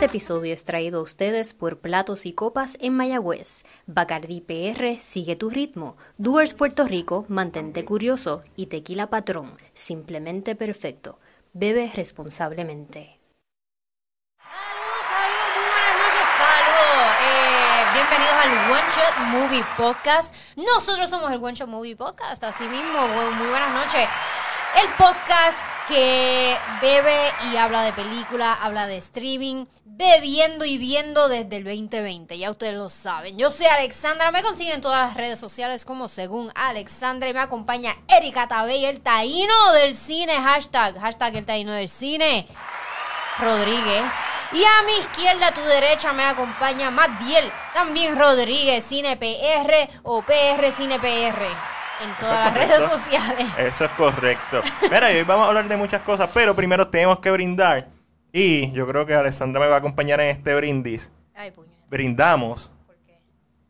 Este episodio es traído a ustedes por Platos y Copas en Mayagüez, Bacardi PR, Sigue tu ritmo, Doers Puerto Rico, Mantente curioso y Tequila Patrón, simplemente perfecto. Bebe responsablemente. Saludos, saludos, muy buenas noches, saludos. Eh, bienvenidos al One Shot Movie Podcast. Nosotros somos el One Shot Movie Podcast, así mismo, muy buenas noches. El podcast que bebe y habla de película, habla de streaming, bebiendo y viendo desde el 2020, ya ustedes lo saben. Yo soy Alexandra, me consiguen en todas las redes sociales como según Alexandra y me acompaña Erika Tabey, el taíno del cine, hashtag, hashtag el taíno del cine. Rodríguez. Y a mi izquierda, a tu derecha, me acompaña Matiel, también Rodríguez, Cine PR o PR Cine PR, en todas las redes sociales. Eso es correcto. Mira, hoy vamos a hablar de muchas cosas, pero primero tenemos que brindar. Y yo creo que Alessandra me va a acompañar en este brindis. Ay, puñeta, Brindamos ¿por qué?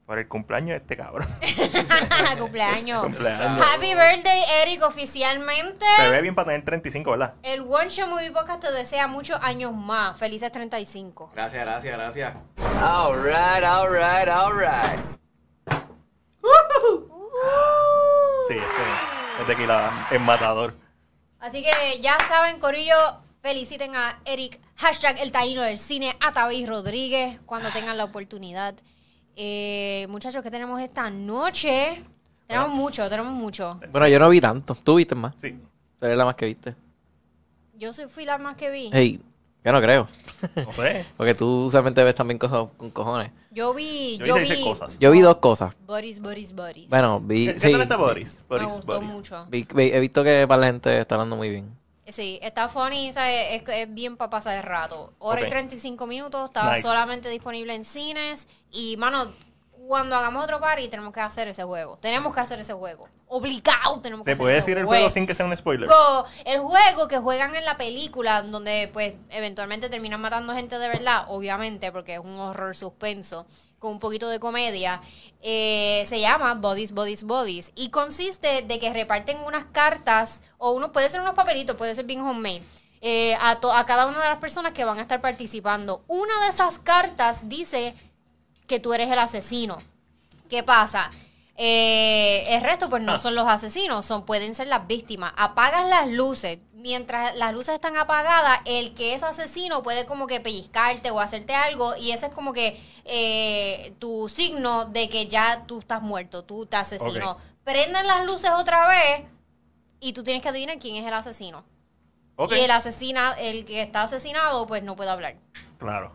por el cumpleaños de este cabrón. Cumpleaños. Cumpleaños. Happy birthday, Eric, oficialmente. Se ve bien para tener 35, ¿verdad? El One Show Movie Podcast te desea muchos años más. Felices 35. Gracias, gracias, gracias. All right, all right, all right. Sí, este es tequila es matador. Así que ya saben, Corillo, feliciten a Eric, hashtag el taíno del cine, a Tavis Rodríguez, cuando tengan la oportunidad. Eh, muchachos, ¿qué tenemos esta noche? Tenemos mucho, tenemos mucho. Bueno, yo no vi tanto. Tú viste más. Sí. Tú eres la más que viste. Yo soy, fui la más que vi. Hey, yo no creo. No sé. Porque tú usualmente ves también cosas con cojones. Yo vi, Yo vi... cosas. Yo vi dos cosas. Buddies, buddies, buddies. Bueno, vi. ¿Qué, qué sí, tal está Boris? Me Boris, gustó Boris. mucho. vi- vi- he visto que para la gente está hablando muy bien. Sí, está funny, ¿sabes? Es, es bien para pasar el rato. Hora Ok. y 35 minutos, estaba Nice. solamente disponible en cines. Y, mano, cuando hagamos otro party, tenemos que hacer ese juego. Tenemos que hacer ese juego. Obligado tenemos que ¿Se hacer puede ese decir el juego juego sin que sea un spoiler? Go- El juego que juegan en la película, donde pues eventualmente terminan matando gente de verdad, obviamente, porque es un horror suspenso, con un poquito de comedia, eh, se llama Bodies, Bodies, Bodies. Y consiste de que reparten unas cartas, o uno puede ser unos papelitos, puede ser bien homemade. eh, a, to- a cada una de las personas que van a estar participando. Una de esas cartas dice que tú eres el asesino. ¿Qué pasa? Eh, el resto, pues no Ah. son los asesinos, son, pueden ser las víctimas. Apagas las luces. Mientras las luces están apagadas, el que es asesino puede como que pellizcarte o hacerte algo. Y ese es como que eh, tu signo de que ya tú estás muerto, tú te asesino. Ok. Prenden las luces otra vez y tú tienes que adivinar quién es el asesino. Y el asesina, el que está asesinado, pues no puede hablar. Claro.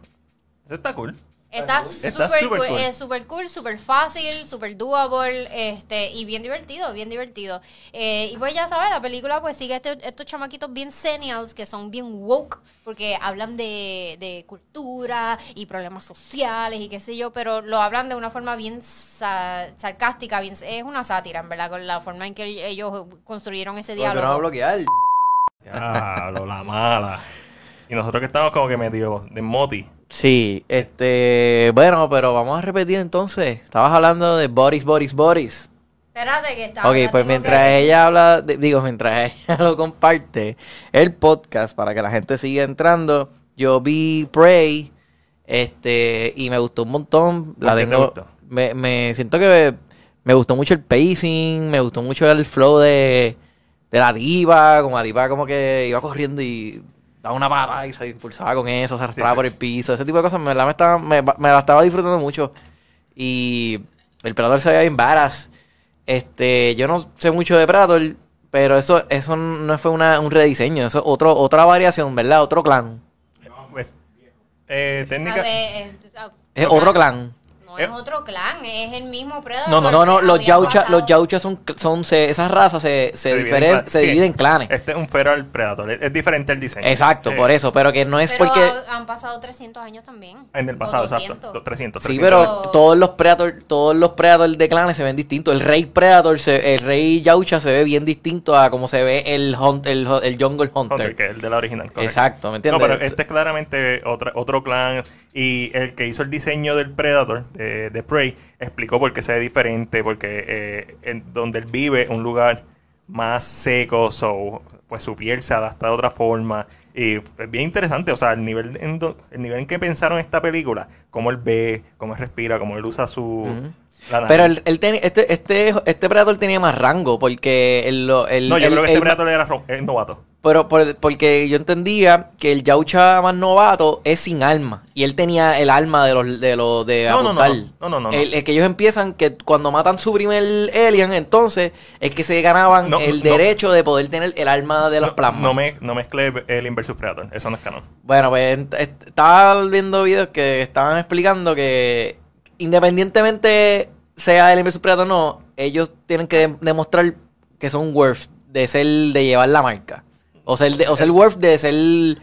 Eso está cool. Está súper cool, cool. es súper cool, súper fácil, súper doable, este, y bien divertido, bien divertido. Eh, y pues ya sabes, la película pues sigue este- estos chamaquitos bien senials que son bien woke, porque hablan de, de cultura y problemas sociales y qué sé yo, pero lo hablan de una forma bien sa- sarcástica, bien, es una sátira, en verdad, con la forma en que ellos construyeron ese Pero no va a diálogo. bloquear. Ya, lo la mala. Y nosotros que estamos como que medio de moti. Sí, este. Bueno, pero vamos a repetir entonces. Estabas hablando de Boris, Boris, Boris. Espérate que está. Ok, pues mientras que- ella habla, de- digo, mientras ella lo comparte, el podcast para que la gente siga entrando, yo vi Prey, este, y me gustó un montón. La ¿Por qué te tengo, gustó? me, me siento que me gustó mucho el pacing, me gustó mucho el flow de, de la diva, como la diva como que iba corriendo y daba una pata y se impulsaba con eso, se arrastraba sí. por el piso, ese tipo de cosas, me la, me estaba, me, me la estaba disfrutando mucho. Y el Predator se veía bien varas. Este, yo no sé mucho de Predator, pero eso, eso no fue una, un rediseño, eso es otro, otra variación, ¿verdad? Otro clan. Pues, eh, A técnica. ver, eh, Es otro clan. No es otro clan, es el mismo Predator. No, no, no, no, los había Yaucha, pasado. los Yaucha son, son se- esas razas se, se, dividen diferen- clan- se sí. dividen en clanes. Este es un feral predator. Es, es diferente el diseño. Exacto, Eh, por eso, pero que no es Pero porque... ha- han pasado 300 años también. En el pasado, 200. exacto. Los 300. Sí, 300. pero todos los Predator, todos los Predator de clanes se ven distintos. El rey Predator, se- el rey Yaucha se ve bien distinto a como se ve el, hunt- el, el Jungle Hunter. Hunter, que es el de la original. correcto. Exacto, ¿me entiendes? No, pero este es claramente otra, otro clan. Y el que hizo el diseño del Predator, de, de Prey, explicó por qué se ve diferente. Porque eh, en donde él vive, un lugar más seco, so, pues su piel se adapta de otra forma. Y es bien interesante, o sea, el nivel, en do- el nivel en que pensaron esta película, cómo él ve, cómo él respira, cómo él usa su... La. Pero él, él este, este, este Predator tenía más rango porque lo- el- no, yo creo que este Predator era es novato. Pero por- porque yo entendía que el Yaucha más novato es sin alma. Y él tenía el alma de los de los de No, no, no, no, no, no, no. El, el que ellos empiezan que cuando matan su primer alien, entonces es que se ganaban No, el no. derecho de poder tener el alma de los no, plasmas. no, me, no mezclé el versus Predator, eso no es canon. Bueno, pues estaba viendo videos que estaban explicando que independientemente sea el Inversus Predator o no, ellos tienen que dem- demostrar que son worth de ser de llevar la marca. O ser, de- o ser worth de ser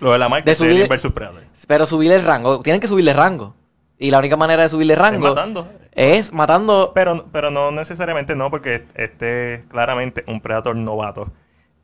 Lo de la marca De es el versus Predator. pero subirle el rango, tienen que subirle rango. Y la única manera de subirle Es rango matando. es matando Pero, pero no necesariamente no, porque este es claramente un Predator novato.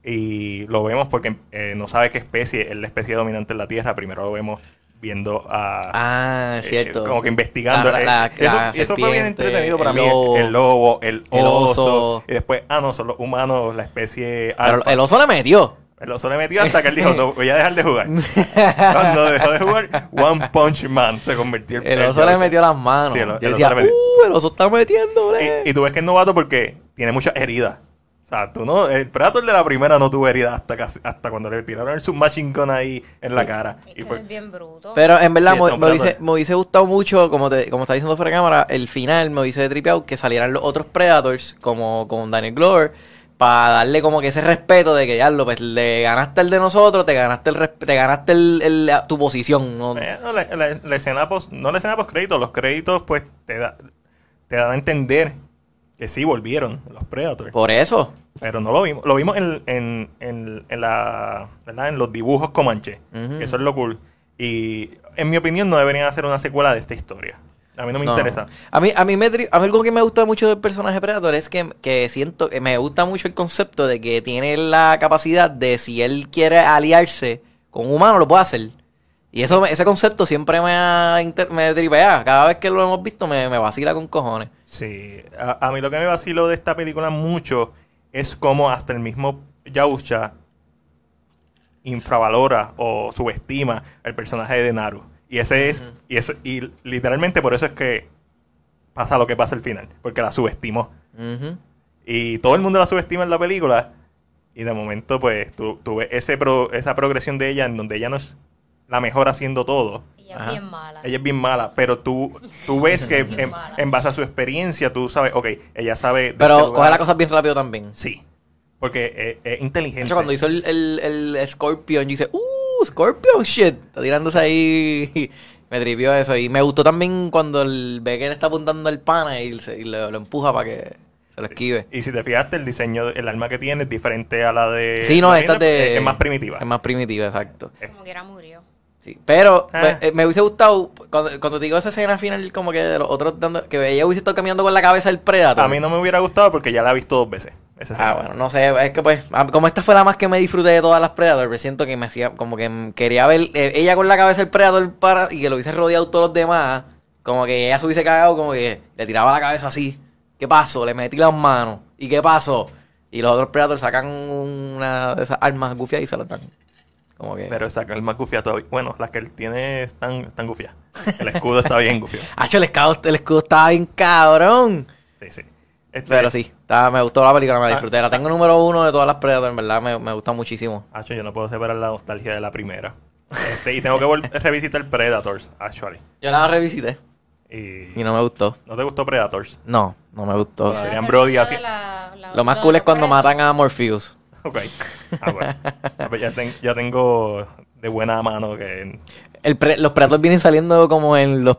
Y lo vemos porque eh, no sabe qué especie es la especie dominante en la Tierra. Primero lo vemos viendo a... Ah, es eh, cierto. como que investigando. La- Eh, la- eso la eso fue bien entretenido para el mí. lobo. el lobo, el El oso. Y después, ah, no, son los humanos, la especie Pero el oso le metió. El oso le metió hasta que él dijo, no, voy a dejar de jugar. Cuando dejó de jugar, One Punch Man se convirtió en El oso le metió las manos. Sí, el- el Yo oso decía, le metió. uh, el oso está metiendo, Y, y tú ves que es novato porque tiene muchas heridas. O sea, tú no, el Predator de la primera no tuvo heridas hasta casi, hasta cuando le tiraron el submachine gun ahí en la cara. Es Y que fue, es bien bruto. Pero en verdad Sí, me, me hubiese, me hubiese gustado mucho, como te, como está diciendo fuera de cámara, el final me hubiese tripeado que salieran los otros Predators, como con Daniel Glover, para darle como que ese respeto de que ya lo, pues le ganaste el de nosotros, te ganaste el te ganaste el, tu posición. ¿no? Eh, no, la, la- la escena post, no la escena post créditos, los créditos pues te, da, te dan a entender que sí volvieron los Predators. Por eso. Pero no lo vimos. Lo vimos en, en, en, en la, ¿verdad? en los dibujos Comanche. Eso es lo cool. Y en mi opinión no deberían hacer una secuela de esta historia. A mí no me No. interesa. A mí, a mí, me, a mí algo que me gusta mucho del personaje Predator es que, que siento que me gusta mucho el concepto de que tiene la capacidad de si él quiere aliarse con un humano, lo puede hacer. Y eso, ese concepto siempre me, ha inter- me tripea. Cada vez que lo hemos visto me, me vacila con cojones. Sí, a, a mí lo que me vaciló de esta película mucho es como hasta el mismo Yausha infravalora o subestima el personaje de Naru. Y ese es, y eso, y literalmente por eso es que pasa lo que pasa al final, porque la subestimó. Y todo el mundo la subestima en la película. Y de momento, pues, tú, tú ves ese pro- esa progresión de ella en donde ella no es la mejor haciendo todo. Ella es bien mala. Ella es bien mala, pero tú, tú ves que en, en base a su experiencia, tú sabes, ok, ella sabe... Pero este coge las cosas bien rápido también. Sí, porque es, es De inteligente. hecho, cuando hizo el, el, el Scorpion, yo dice, ¡Uh! Scorpion shit. Está tirándose ahí. me tripió eso. Y me gustó también cuando el, ve que le está apuntando el pana y, se- y lo, lo empuja para que se lo esquive. Y si te fijaste, el diseño, el arma que tiene es diferente a la de... Sí, no, la esta de. Es más primitiva. Es más primitiva, exacto. Como que era murió. Sí. Pero Ah. pues, eh, me hubiese gustado, cuando, cuando te digo esa escena final, como que de los otros dando, que ella hubiese estado caminando con la cabeza del Predator. A mí no me hubiera gustado porque ya la he visto dos veces. Ah, bueno, no sé, es que pues, ah, como esta fue la más que me disfruté de todas las Predator, pues siento que me hacía, como que quería ver eh, ella con la cabeza del Predator para, y que lo hubiese rodeado todos los demás, como que ella se hubiese cagado, como que le tiraba la cabeza así, ¿qué pasó? Le metí las manos, ¿y qué pasó? Y los otros Predators sacan una de esas armas gufias y se las dan. Como que... Pero saca el más gufiado todavía. Bueno, las que él tiene están, están gufiadas. El escudo está bien gufiado. Hacho, el escudo, el escudo estaba bien cabrón. Sí, sí. Este- Pero sí, estaba- me gustó la película, me la Ah, disfruté. La tengo número uno de todas las Predator, en verdad, me, me gusta muchísimo. Hacho, yo no puedo separar la nostalgia de la primera. Este, y tengo que revisitar Predators, actually. Yo la revisité Y, y no me gustó. ¿No te gustó Predators? No, no me gustó. Sí. serían Brody así. Lo más cool es cuando matan a Morpheus. Ok. Ah, bueno. Ah, pues ya, ten- ya tengo de buena mano que... El pre- los Predators vienen saliendo como en los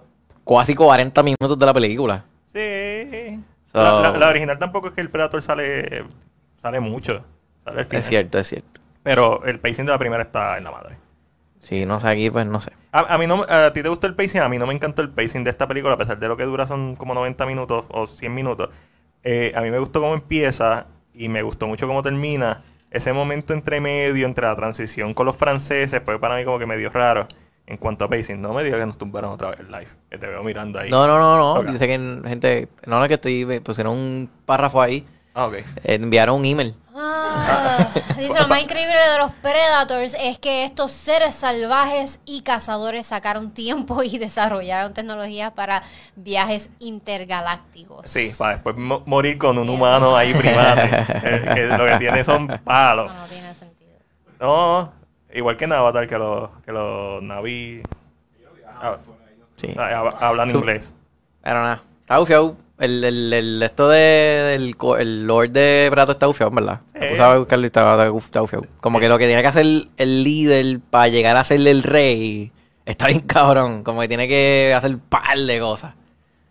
casi 40 minutos de la película. Sí. So- La, la- la original tampoco es que el Predator sale sale mucho. Sale al final. Es cierto, es cierto. Pero el pacing de la primera está en la madre. Sí, no sé, aquí pues no sé. A, a mí no, a ti te gustó el pacing, a mí no me encantó el pacing de esta película, a pesar de lo que dura son como 90 minutos o 100 minutos. Eh, a mí me gustó cómo empieza y me gustó mucho cómo termina. Ese momento entre medio, entre la transición con los franceses, fue para mí como que medio raro en cuanto a pacing. No me digas que nos tumbaron otra vez el live, que te veo mirando ahí. No, no, no, no. Dice que en- gente, no, no, que estoy, pusieron un párrafo ahí, Ah, ok. enviaron un email. Ah, dice, lo más increíble de los Predators es que estos seres salvajes y cazadores sacaron tiempo y desarrollaron tecnologías para viajes intergalácticos. Sí, para después mo- morir con un humano ahí primate. eh, que lo que tiene son palos. No, no tiene sentido. No, igual que en Avatar, que los, que los naví ah, Sí. hab- hablan inglés. Pero nada, está bufiado. El, el, el, esto de, co- el Lord de Prato está bufiado, ¿verdad? Sí. Buscarlo y estaba, está bufiado. Como que lo que tiene que hacer el líder para llegar a ser el rey está bien cabrón. Como que tiene que hacer un par de cosas.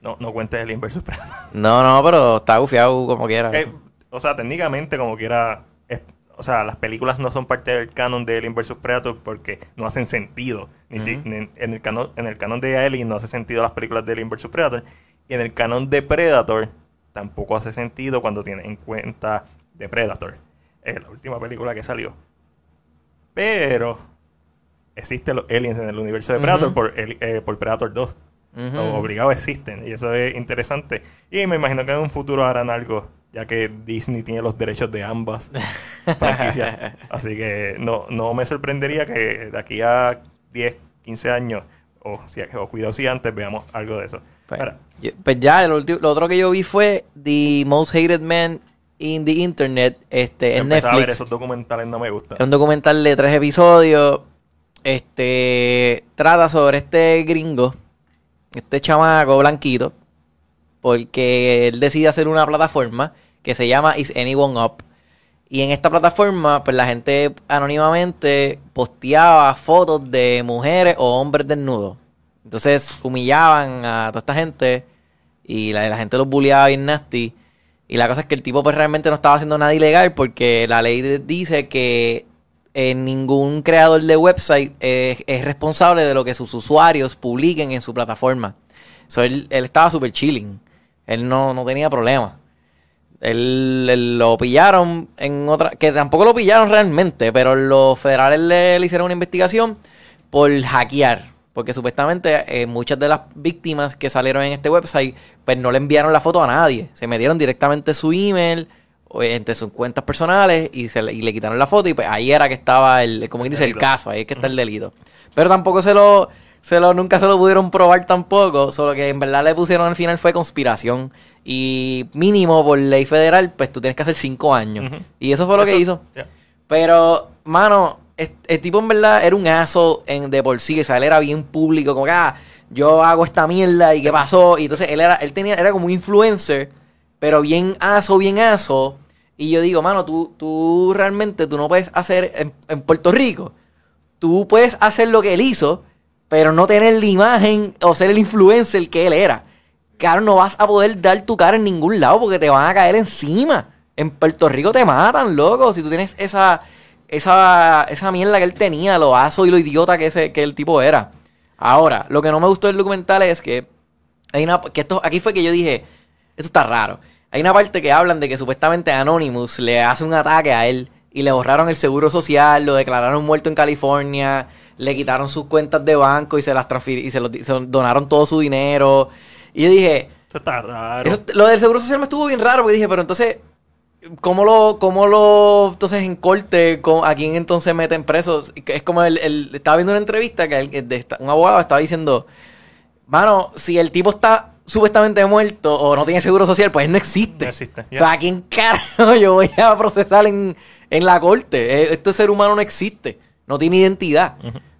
No, no cuentes el Inversus Predator. No, no, pero está bufiado como quiera. Eh, o sea, técnicamente, como quiera, es- o sea, las películas no son parte del canon de Alien vs Predator porque no hacen sentido. Ni si- en, el canon, en el canon de Alien no hace sentido las películas de Alien vs Predator. Y en el canon de Predator tampoco hace sentido cuando tienes en cuenta de Predator. Es la última película que salió. Pero existen los aliens en el universo de Predator por, eh, por Predator 2. Ujú. Los obligados existen y eso es interesante. Y me imagino que en un futuro harán algo, ya que Disney tiene los derechos de ambas franquicias. Así que no, no me sorprendería que de aquí a 10, 15 años, o, si, o cuidado si antes, veamos algo de eso. Pues, Ahora, yo- pues ya, ulti- lo otro que yo vi fue The Most Hated Man in the Internet este, en empezar a ver Netflix. esos documentales no me gusta. Es un documental de tres episodios. Este trata sobre este gringo, este chamaco blanquito, porque él decide hacer una plataforma que se llama Is Anyone Up. Y en esta plataforma, pues la gente anónimamente posteaba fotos de mujeres o hombres desnudos. Entonces humillaban a toda esta gente y la, gente los bulleaba bien nasty. Y la cosa es que el tipo pues realmente no estaba haciendo nada ilegal porque la ley dice que eh, ningún creador de website eh, es responsable de lo que sus usuarios publiquen en su plataforma. So, él, él estaba súper chilling. Él no, no tenía problema. Él, él lo pillaron en otra... Que tampoco lo pillaron realmente, pero los federales le, le hicieron una investigación por hackear. Porque supuestamente eh, muchas de las víctimas que salieron en este website, pues no le enviaron la foto a nadie. Se metieron directamente su email, o entre sus cuentas personales, y, se le, y le quitaron la foto. Y pues ahí era que estaba el, como dice, el caso, ahí es que está el delito. Pero tampoco se lo, se lo, nunca se lo pudieron probar tampoco. Solo que en verdad le pusieron al final fue conspiración. Y mínimo por ley federal, pues tú tienes que hacer cinco años. Y eso fue lo que hizo. Pero, mano, el tipo en verdad era un aso en, de por sí, o sea, él era bien público, como que, ah, yo hago esta mierda y qué pasó. Y entonces él era, él tenía, era como un influencer, pero bien aso, bien aso. Y yo digo, mano, tú, tú realmente tú no puedes hacer en, en Puerto Rico. Tú puedes hacer lo que él hizo, pero no tener la imagen o ser el influencer que él era. Claro, no vas a poder dar tu cara en ningún lado porque te van a caer encima. En Puerto Rico te matan, loco. Si tú tienes esa, esa, esa mierda que él tenía, lo aso y lo idiota que, ese, que el tipo era. Ahora, lo que no me gustó del documental es que hay una que esto aquí fue que yo dije, esto está raro. Hay una parte que hablan de que supuestamente Anonymous le hace un ataque a él y le borraron el seguro social, lo declararon muerto en California, le quitaron sus cuentas de banco y se las transfir y se, lo, se donaron todo su dinero. Y yo dije, Eso está raro. eso- lo del seguro social me estuvo bien raro porque dije, pero entonces, ¿cómo lo, cómo lo, entonces en corte, con- a quién entonces meten presos? Es como el, el- estaba viendo una entrevista que el- el de esta- un abogado estaba diciendo, mano, si el tipo está supuestamente muerto o no tiene seguro social, pues él no existe. No existe, O sea, ¿a quién carajo yo voy a procesar en, en la corte? Eh, Este ser humano no existe, no tiene identidad.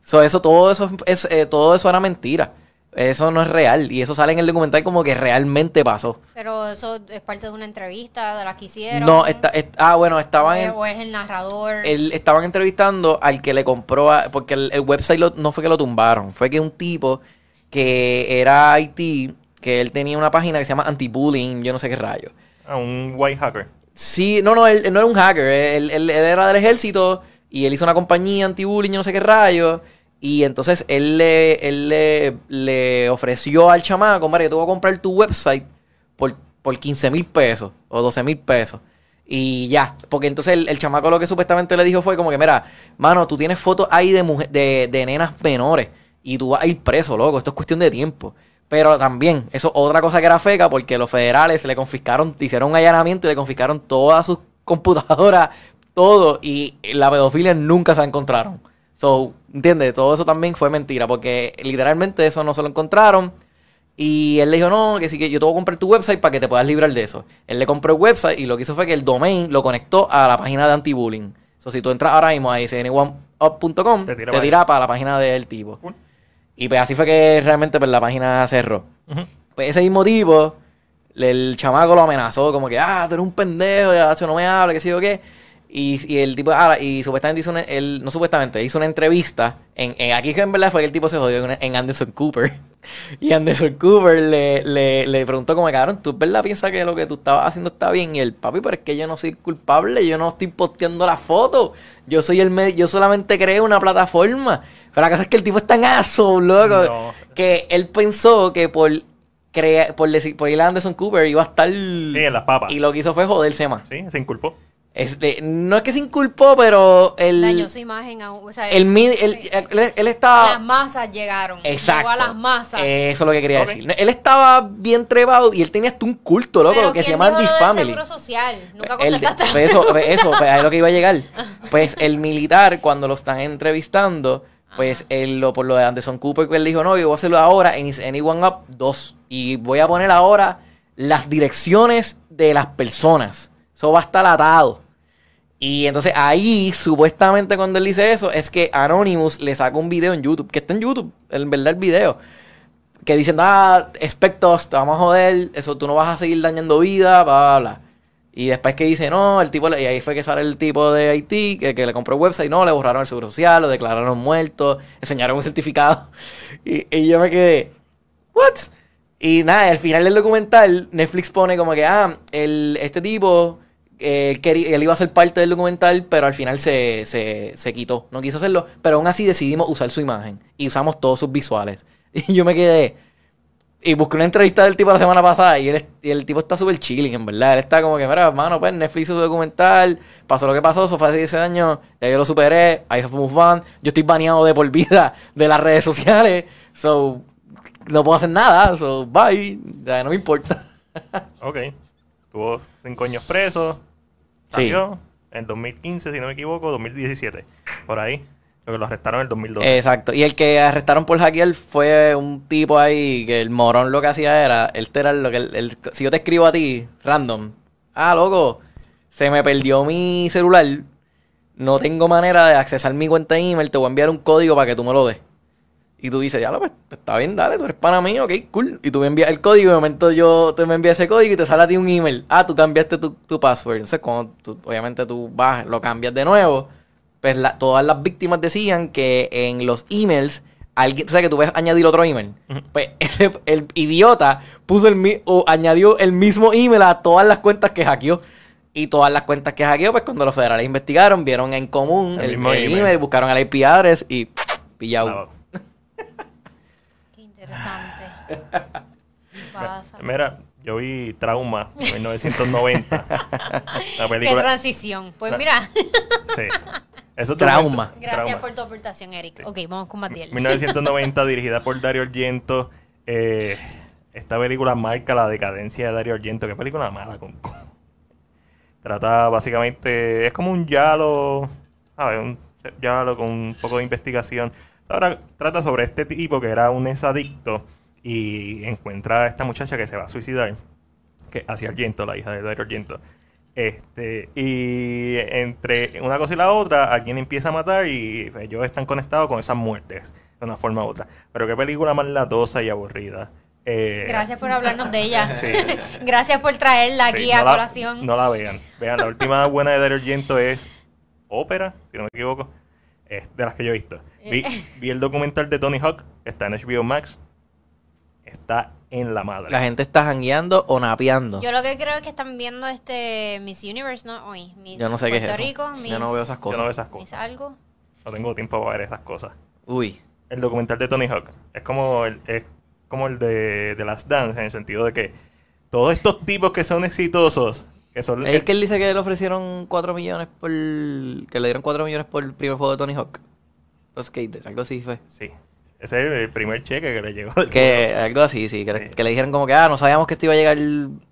So, eso, todo eso es, eh, todo eso era mentira. Eso no es real. Y eso sale en el documental como que realmente pasó. Pero eso es parte de una entrevista de las que hicieron. No, está, est- ah, bueno, o estaban, es, o es el narrador. el- estaban entrevistando al que le compró, a- porque el, el website lo- no fue que lo tumbaron, fue que un tipo que era IT, que él tenía una página que se llama anti-bullying, yo no sé qué rayo. Ah, un white hacker. Sí, no, no, él, él no era un hacker, él, él- él era del ejército y él hizo una compañía anti-bullying, yo no sé qué rayo. Y entonces él le, él le, le ofreció al chamaco, mira, yo te voy a comprar tu website por, por 15 mil pesos o 12 mil pesos. Y ya, porque entonces el, el chamaco lo que supuestamente le dijo fue como que, mira, mano, tú tienes fotos ahí de, mujer, de, de nenas menores y tú vas a ir preso, loco, esto es cuestión de tiempo. Pero también, eso es otra cosa que era feca porque los federales le confiscaron, hicieron un allanamiento y le confiscaron todas sus computadoras, todo, y la pedofilia nunca se encontraron. So, ¿entiendes? Todo eso también fue mentira, porque literalmente eso no se lo encontraron. Y él le dijo, no, que sí que yo te voy a comprar tu website para que te puedas librar de eso. Él le compró el website y lo que hizo fue que el domain lo conectó a la página de anti-bullying. So, si tú entras ahora mismo a snoneup.com, te Te tira, para la página del tipo. Cool. Y pues así fue que realmente pues, la página cerró. Pues ese mismo tipo, el chamaco lo amenazó, como que, ah, tú eres un pendejo, ya no me habla, que sé yo qué. Y, y el tipo, ah, y supuestamente hizo una, él, no supuestamente, hizo una entrevista. En, en- aquí en verdad fue que el tipo se jodió en, en Anderson Cooper. Y Anderson Cooper le, le, le preguntó como, cabrón, ¿tú verdad piensas que lo que tú estabas haciendo está bien? Y el papi, pero es que yo no soy culpable, yo no estoy posteando la foto. Yo soy el yo solamente creo una plataforma. Pero la cosa es que el tipo es tan aso, loco, No. que él pensó que por crea- por decir, por ir a Anderson Cooper iba a estar Sí, en las papas. y lo que hizo fue joderse más. Sí, se inculpó. Este, no es que se inculpó, pero el Dañó su imagen a un- o sea, el, él, él estaba las masas llegaron. Exacto. Llegó a las masas. Eso es lo que quería decir. Él estaba bien trepado y él tenía hasta un culto, loco, lo que se ¿quién llama del Family. seguro social? Nunca El- pues eso, pues eso, pues es lo que iba a llegar. Pues el militar, cuando lo están entrevistando, pues él, lo, por lo de Anderson Cooper, que él dijo, no, yo voy a hacerlo ahora en Anyone Up 2. Y voy a poner ahora las direcciones de las personas. Eso va a estar atado. Y entonces ahí, supuestamente cuando él dice eso, es que Anonymous le saca un video en YouTube, que está en YouTube, en verdad el video, que dicen, ah, expectos, te vamos a joder, eso tú no vas a seguir dañando vida, bla, bla, bla. Y después que dice, no, el tipo, y ahí fue que sale el tipo de Haití, que, que le compró el website, no, le borraron el seguro social, lo declararon muerto, enseñaron un certificado. Y, y yo me quedé, ¿what? Y nada, al final del documental, Netflix pone como que, ah, el, este tipo, él, quería- él iba a ser parte del documental, pero al final se, se, se quitó, no quiso hacerlo, pero aún así decidimos usar su imagen y usamos todos sus visuales. Y yo me quedé, y busqué una entrevista del tipo la semana pasada y, él, y el tipo está súper chilling, en verdad. Él está como que, mira, hermano, pues Netflix hizo su documental, pasó lo que pasó, eso fue hace 10 años, ya yo lo superé, I have moved on, yo estoy baneado de por vida de las redes sociales, so, no puedo hacer nada, so, bye, ya no me importa. Ok. Tuvo cinco años preso. Sí. Salió en 2015, si no me equivoco, 2017. Por ahí. Lo que lo arrestaron en el 2012. Exacto, y el que arrestaron por hackear fue un tipo ahí que el morón lo que hacía era, él te era lo que, el- el- si yo te escribo a ti, random, ah, loco, se me perdió mi celular, no tengo manera de accesar mi cuenta de email, te voy a enviar un código para que tú me lo des. Y tú dices, ya lo pues, está bien, dale, tú eres pana mío, ok, cool. Y tú me envías el código y de momento yo te me envías ese código y te sale a ti un email. Ah, tú cambiaste tu, tu password. Entonces, cuando tú- obviamente tú vas, lo cambias de nuevo, pues la- todas las víctimas decían que en los emails, alguien, ¿sabes que tú puedes añadir otro email? Pues ese, el idiota puso el o añadió el mismo email a todas las cuentas que hackeó. Y todas las cuentas que hackeó, pues cuando los federales investigaron, vieron en común El el, mismo el email. email, buscaron el IP address y pillado. Ah, Qué interesante. Pasa. Mira, yo vi Trauma en 1990. la Qué película. transición. Pues mira, Sí. Eso es Trauma. gracias Trauma. por tu aportación, Eric. Ok, vamos con Matiel. 1990, dirigida por Dario Argento. Eh, esta película marca la decadencia de Dario Argento. Qué película mala. Con, con- Trata básicamente. Es como un Yalo. ¿Sabes? Un Yalo con un poco de investigación. Ahora trata sobre este tipo que era un exadicto. Y encuentra a esta muchacha que se va a suicidar. Que hacia Argento, la hija de Dario Argento. Este, y entre una cosa y la otra, alguien empieza a matar y ellos están conectados con esas muertes de una forma u otra. Pero qué película más latosa y aburrida. Eh, Gracias por hablarnos de ella. Sí. Gracias por traerla sí, aquí no a la- colación. No la vean. Vean, la última buena de Dario Argento es Ópera, si no me equivoco. Es de las que yo he visto. Vi, Eh. vi el documental de Tony Hawk, que está en HBO Max. Está en la madre. La gente está jangueando o napeando. Yo lo que creo es que están viendo este Miss Universe, ¿no? Hoy. Miss Yo no sé qué es eso. Rico, Yo Miss, no veo esas Yo cosas. no veo esas Miss cosas. algo. No tengo tiempo para ver esas cosas. Uy. el documental de Tony Hawk es como el, es como el de, de Last Dance en el sentido de que todos estos tipos que son exitosos son Es que él dice que le ofrecieron 4 millones por. Que le dieron 4 millones por el primer juego de Tony Hawk. Los Skater, algo así fue. sí Ese es el primer cheque que le llegó. del Que algo así, sí que, le- que le dijeron como que, ah, no sabíamos que esto iba a llegar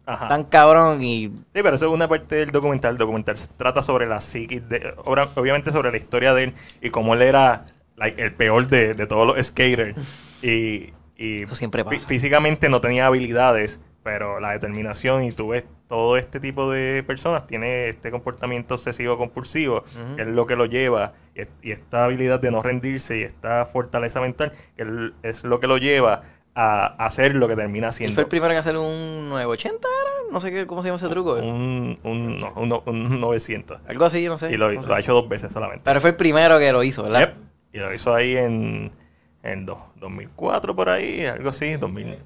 Ajá. tan cabrón y... Sí, pero eso es una parte del documental. El documental se trata sobre la psiquis, de, obviamente sobre la historia de él y cómo él era like, el peor de, de todos los skaters. Y, y Eso siempre fí- pasa. físicamente no tenía habilidades, pero la determinación y tú ves todo este tipo de personas tiene este comportamiento obsesivo compulsivo, Ujú. que es lo que lo lleva, y, y esta habilidad de no rendirse y esta fortaleza mental, que es lo que lo lleva a hacer lo que termina Él siendo. fue el primero en hacer un 980, ¿era? No sé qué, cómo se llama ese truco. un, un, no, un, un 900. Algo así, no sé. Y lo, no sé. lo ha hecho dos veces solamente. Pero fue el primero que lo hizo, ¿verdad? Yep. Y lo hizo ahí en, en do- 2004 por ahí, algo así, 2000.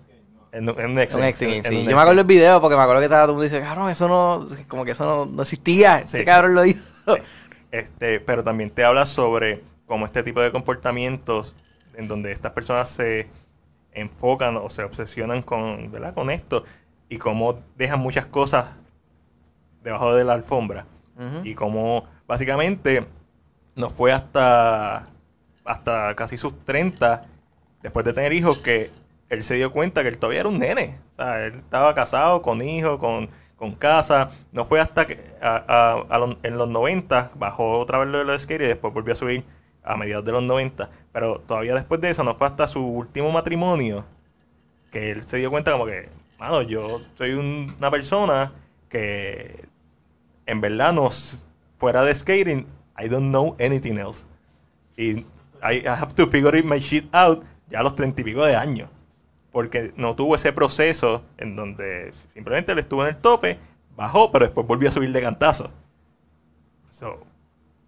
En, en un X Games, sí. Yo me acuerdo Games. video porque me acuerdo que estaba todo el mundo dice, cabrón, eso no, como que eso no, no existía. Sí. Ese cabrón lo hizo. Este, pero también te habla sobre cómo este tipo de comportamientos en donde estas personas se enfocan o se obsesionan con, ¿verdad? con esto y cómo dejan muchas cosas debajo de la alfombra. Y como básicamente no fue hasta hasta casi sus 30 después de tener hijos que él se dio cuenta que él todavía era un nene. O sea él estaba casado con hijos con, con casa. No fue hasta que en los 90 bajó otra vez lo de los skate y después volvió a subir a mediados de los 90 pero todavía después de eso no fue hasta su último matrimonio que él se dio cuenta como que mano yo soy un- una persona que en verdad no fuera de skating I don't know anything else y I, have to figure my shit out ya a los treinta y pico de años porque no tuvo ese proceso en donde simplemente él estuvo en el tope bajó pero después volvió a subir de cantazo So,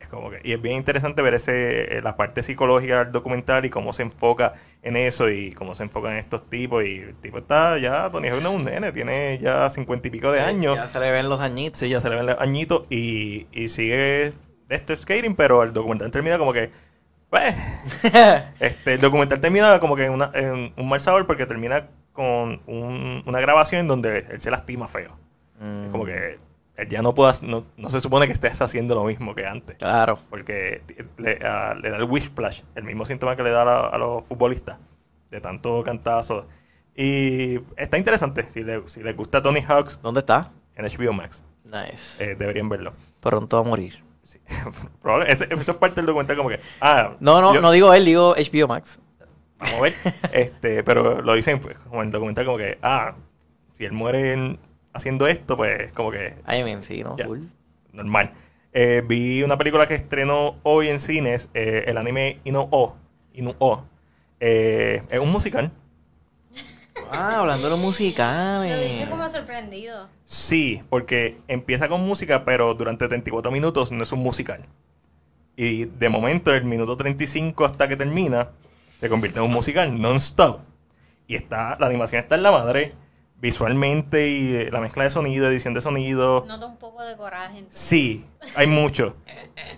es como que, y es bien interesante ver ese, eh, la parte psicológica del documental y cómo se enfoca en eso y cómo se enfoca en estos tipos. Y el tipo está ya, Tony Hawk no es un nene, tiene ya cincuenta y pico de años. Ya se le ven los añitos. Sí, ya se le ven los añitos y, y sigue este skating, pero el documental termina como que, pues, este, el documental termina como que en, una- en un mal sabor porque termina con un- una grabación en donde él se lastima feo. Mm, Es como que él ya no pueda, no, no se supone que estés haciendo lo mismo que antes. Claro. Porque le, a- le da el whiplash, el mismo síntoma que le da a, los futbolistas, de tanto cantazo. Y está interesante, si, le- si les gusta Tony Hawks ¿Dónde está? en HBO Max, Nice. eh, deberían verlo. Pronto va a morir. Sí. Eso es parte del documental como que, ah, No, no, yo- no digo él, digo HBO Max. vamos a ver, este, pero lo dicen pues, como en el documental como que, ah, si él muere en- haciendo esto, pues como que I mean, sí, ¿no? Ya. Full. normal. Eh, vi una película que estrenó hoy en cines, eh, el anime Inu-Oh. Inu-Oh. Eh, es un musical. Ah, hablando de los musicales. Lo dice como sorprendido. Sí, porque empieza con música, pero durante 34 minutos no es un musical. Y de momento, el minuto 35 hasta que termina, se convierte en un musical non-stop. Y está, la animación está en la madre, visualmente y eh, la mezcla de sonido, edición de sonido. Nota un poco de coraje. en tu- Sí, hay mucho.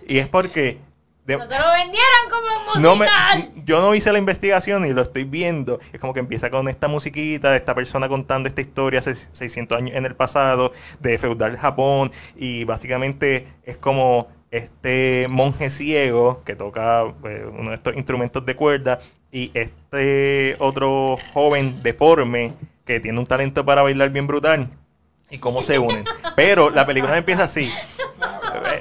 Y es porque... de- No te lo vendieron como no me, musical. yo no hice la investigación y lo estoy viendo. Es como que empieza con esta musiquita, de esta persona contando esta historia hace 600 años en el pasado, de feudal Japón, y básicamente es como este monje ciego que toca pues, uno de estos instrumentos de cuerda, y este otro joven deforme que tiene un talento para bailar bien brutal. Y cómo se unen. Pero la película empieza así.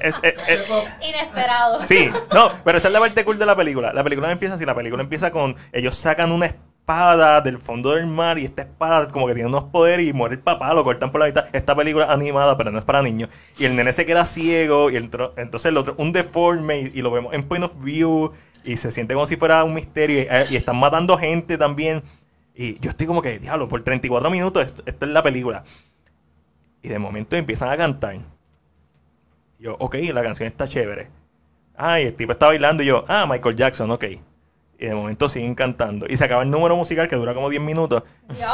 Es- es- es- Inesperado. Sí, no, pero esa es la parte cool de la película. La película empieza así, la película empieza con ellos sacan una espada del fondo del mar y esta espada como que tiene unos poderes y muere el papá, lo cortan por la mitad. Esta película animada, pero no es para niños. Y el nene se queda ciego y el tro- entonces el otro, un deforme y, y lo vemos en point of view y se siente como si fuera un misterio y, eh, y están matando gente también. Y yo estoy como que, diablo, por 34 minutos esto, esto es la película. Y de momento empiezan a cantar. Yo, ok, la canción está chévere. Ah, y el tipo está bailando y yo, ah, Michael Jackson, ok. Y de momento siguen cantando. Y se acaba el número musical que dura como 10 minutos.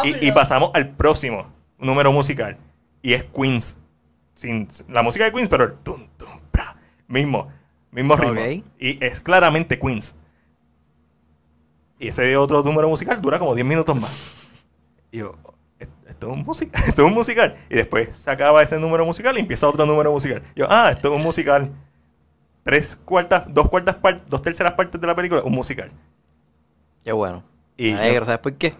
Y, pasamos al próximo número musical. Y es Queens. Sin, la música de Queens, pero el tum, tum, pra, mismo, mismo ritmo. Y es claramente Queens. Y ese otro número musical dura como 10 minutos más. Y yo, "¿Est- esto es un musical, esto es un musical. Y después se acaba ese número musical y empieza otro número musical. Yo, ah, esto es un musical. Tres cuartas, dos cuartas partes, dos terceras partes de la película, un musical. Qué bueno. Y Me yo- alegro, ¿sabes por qué?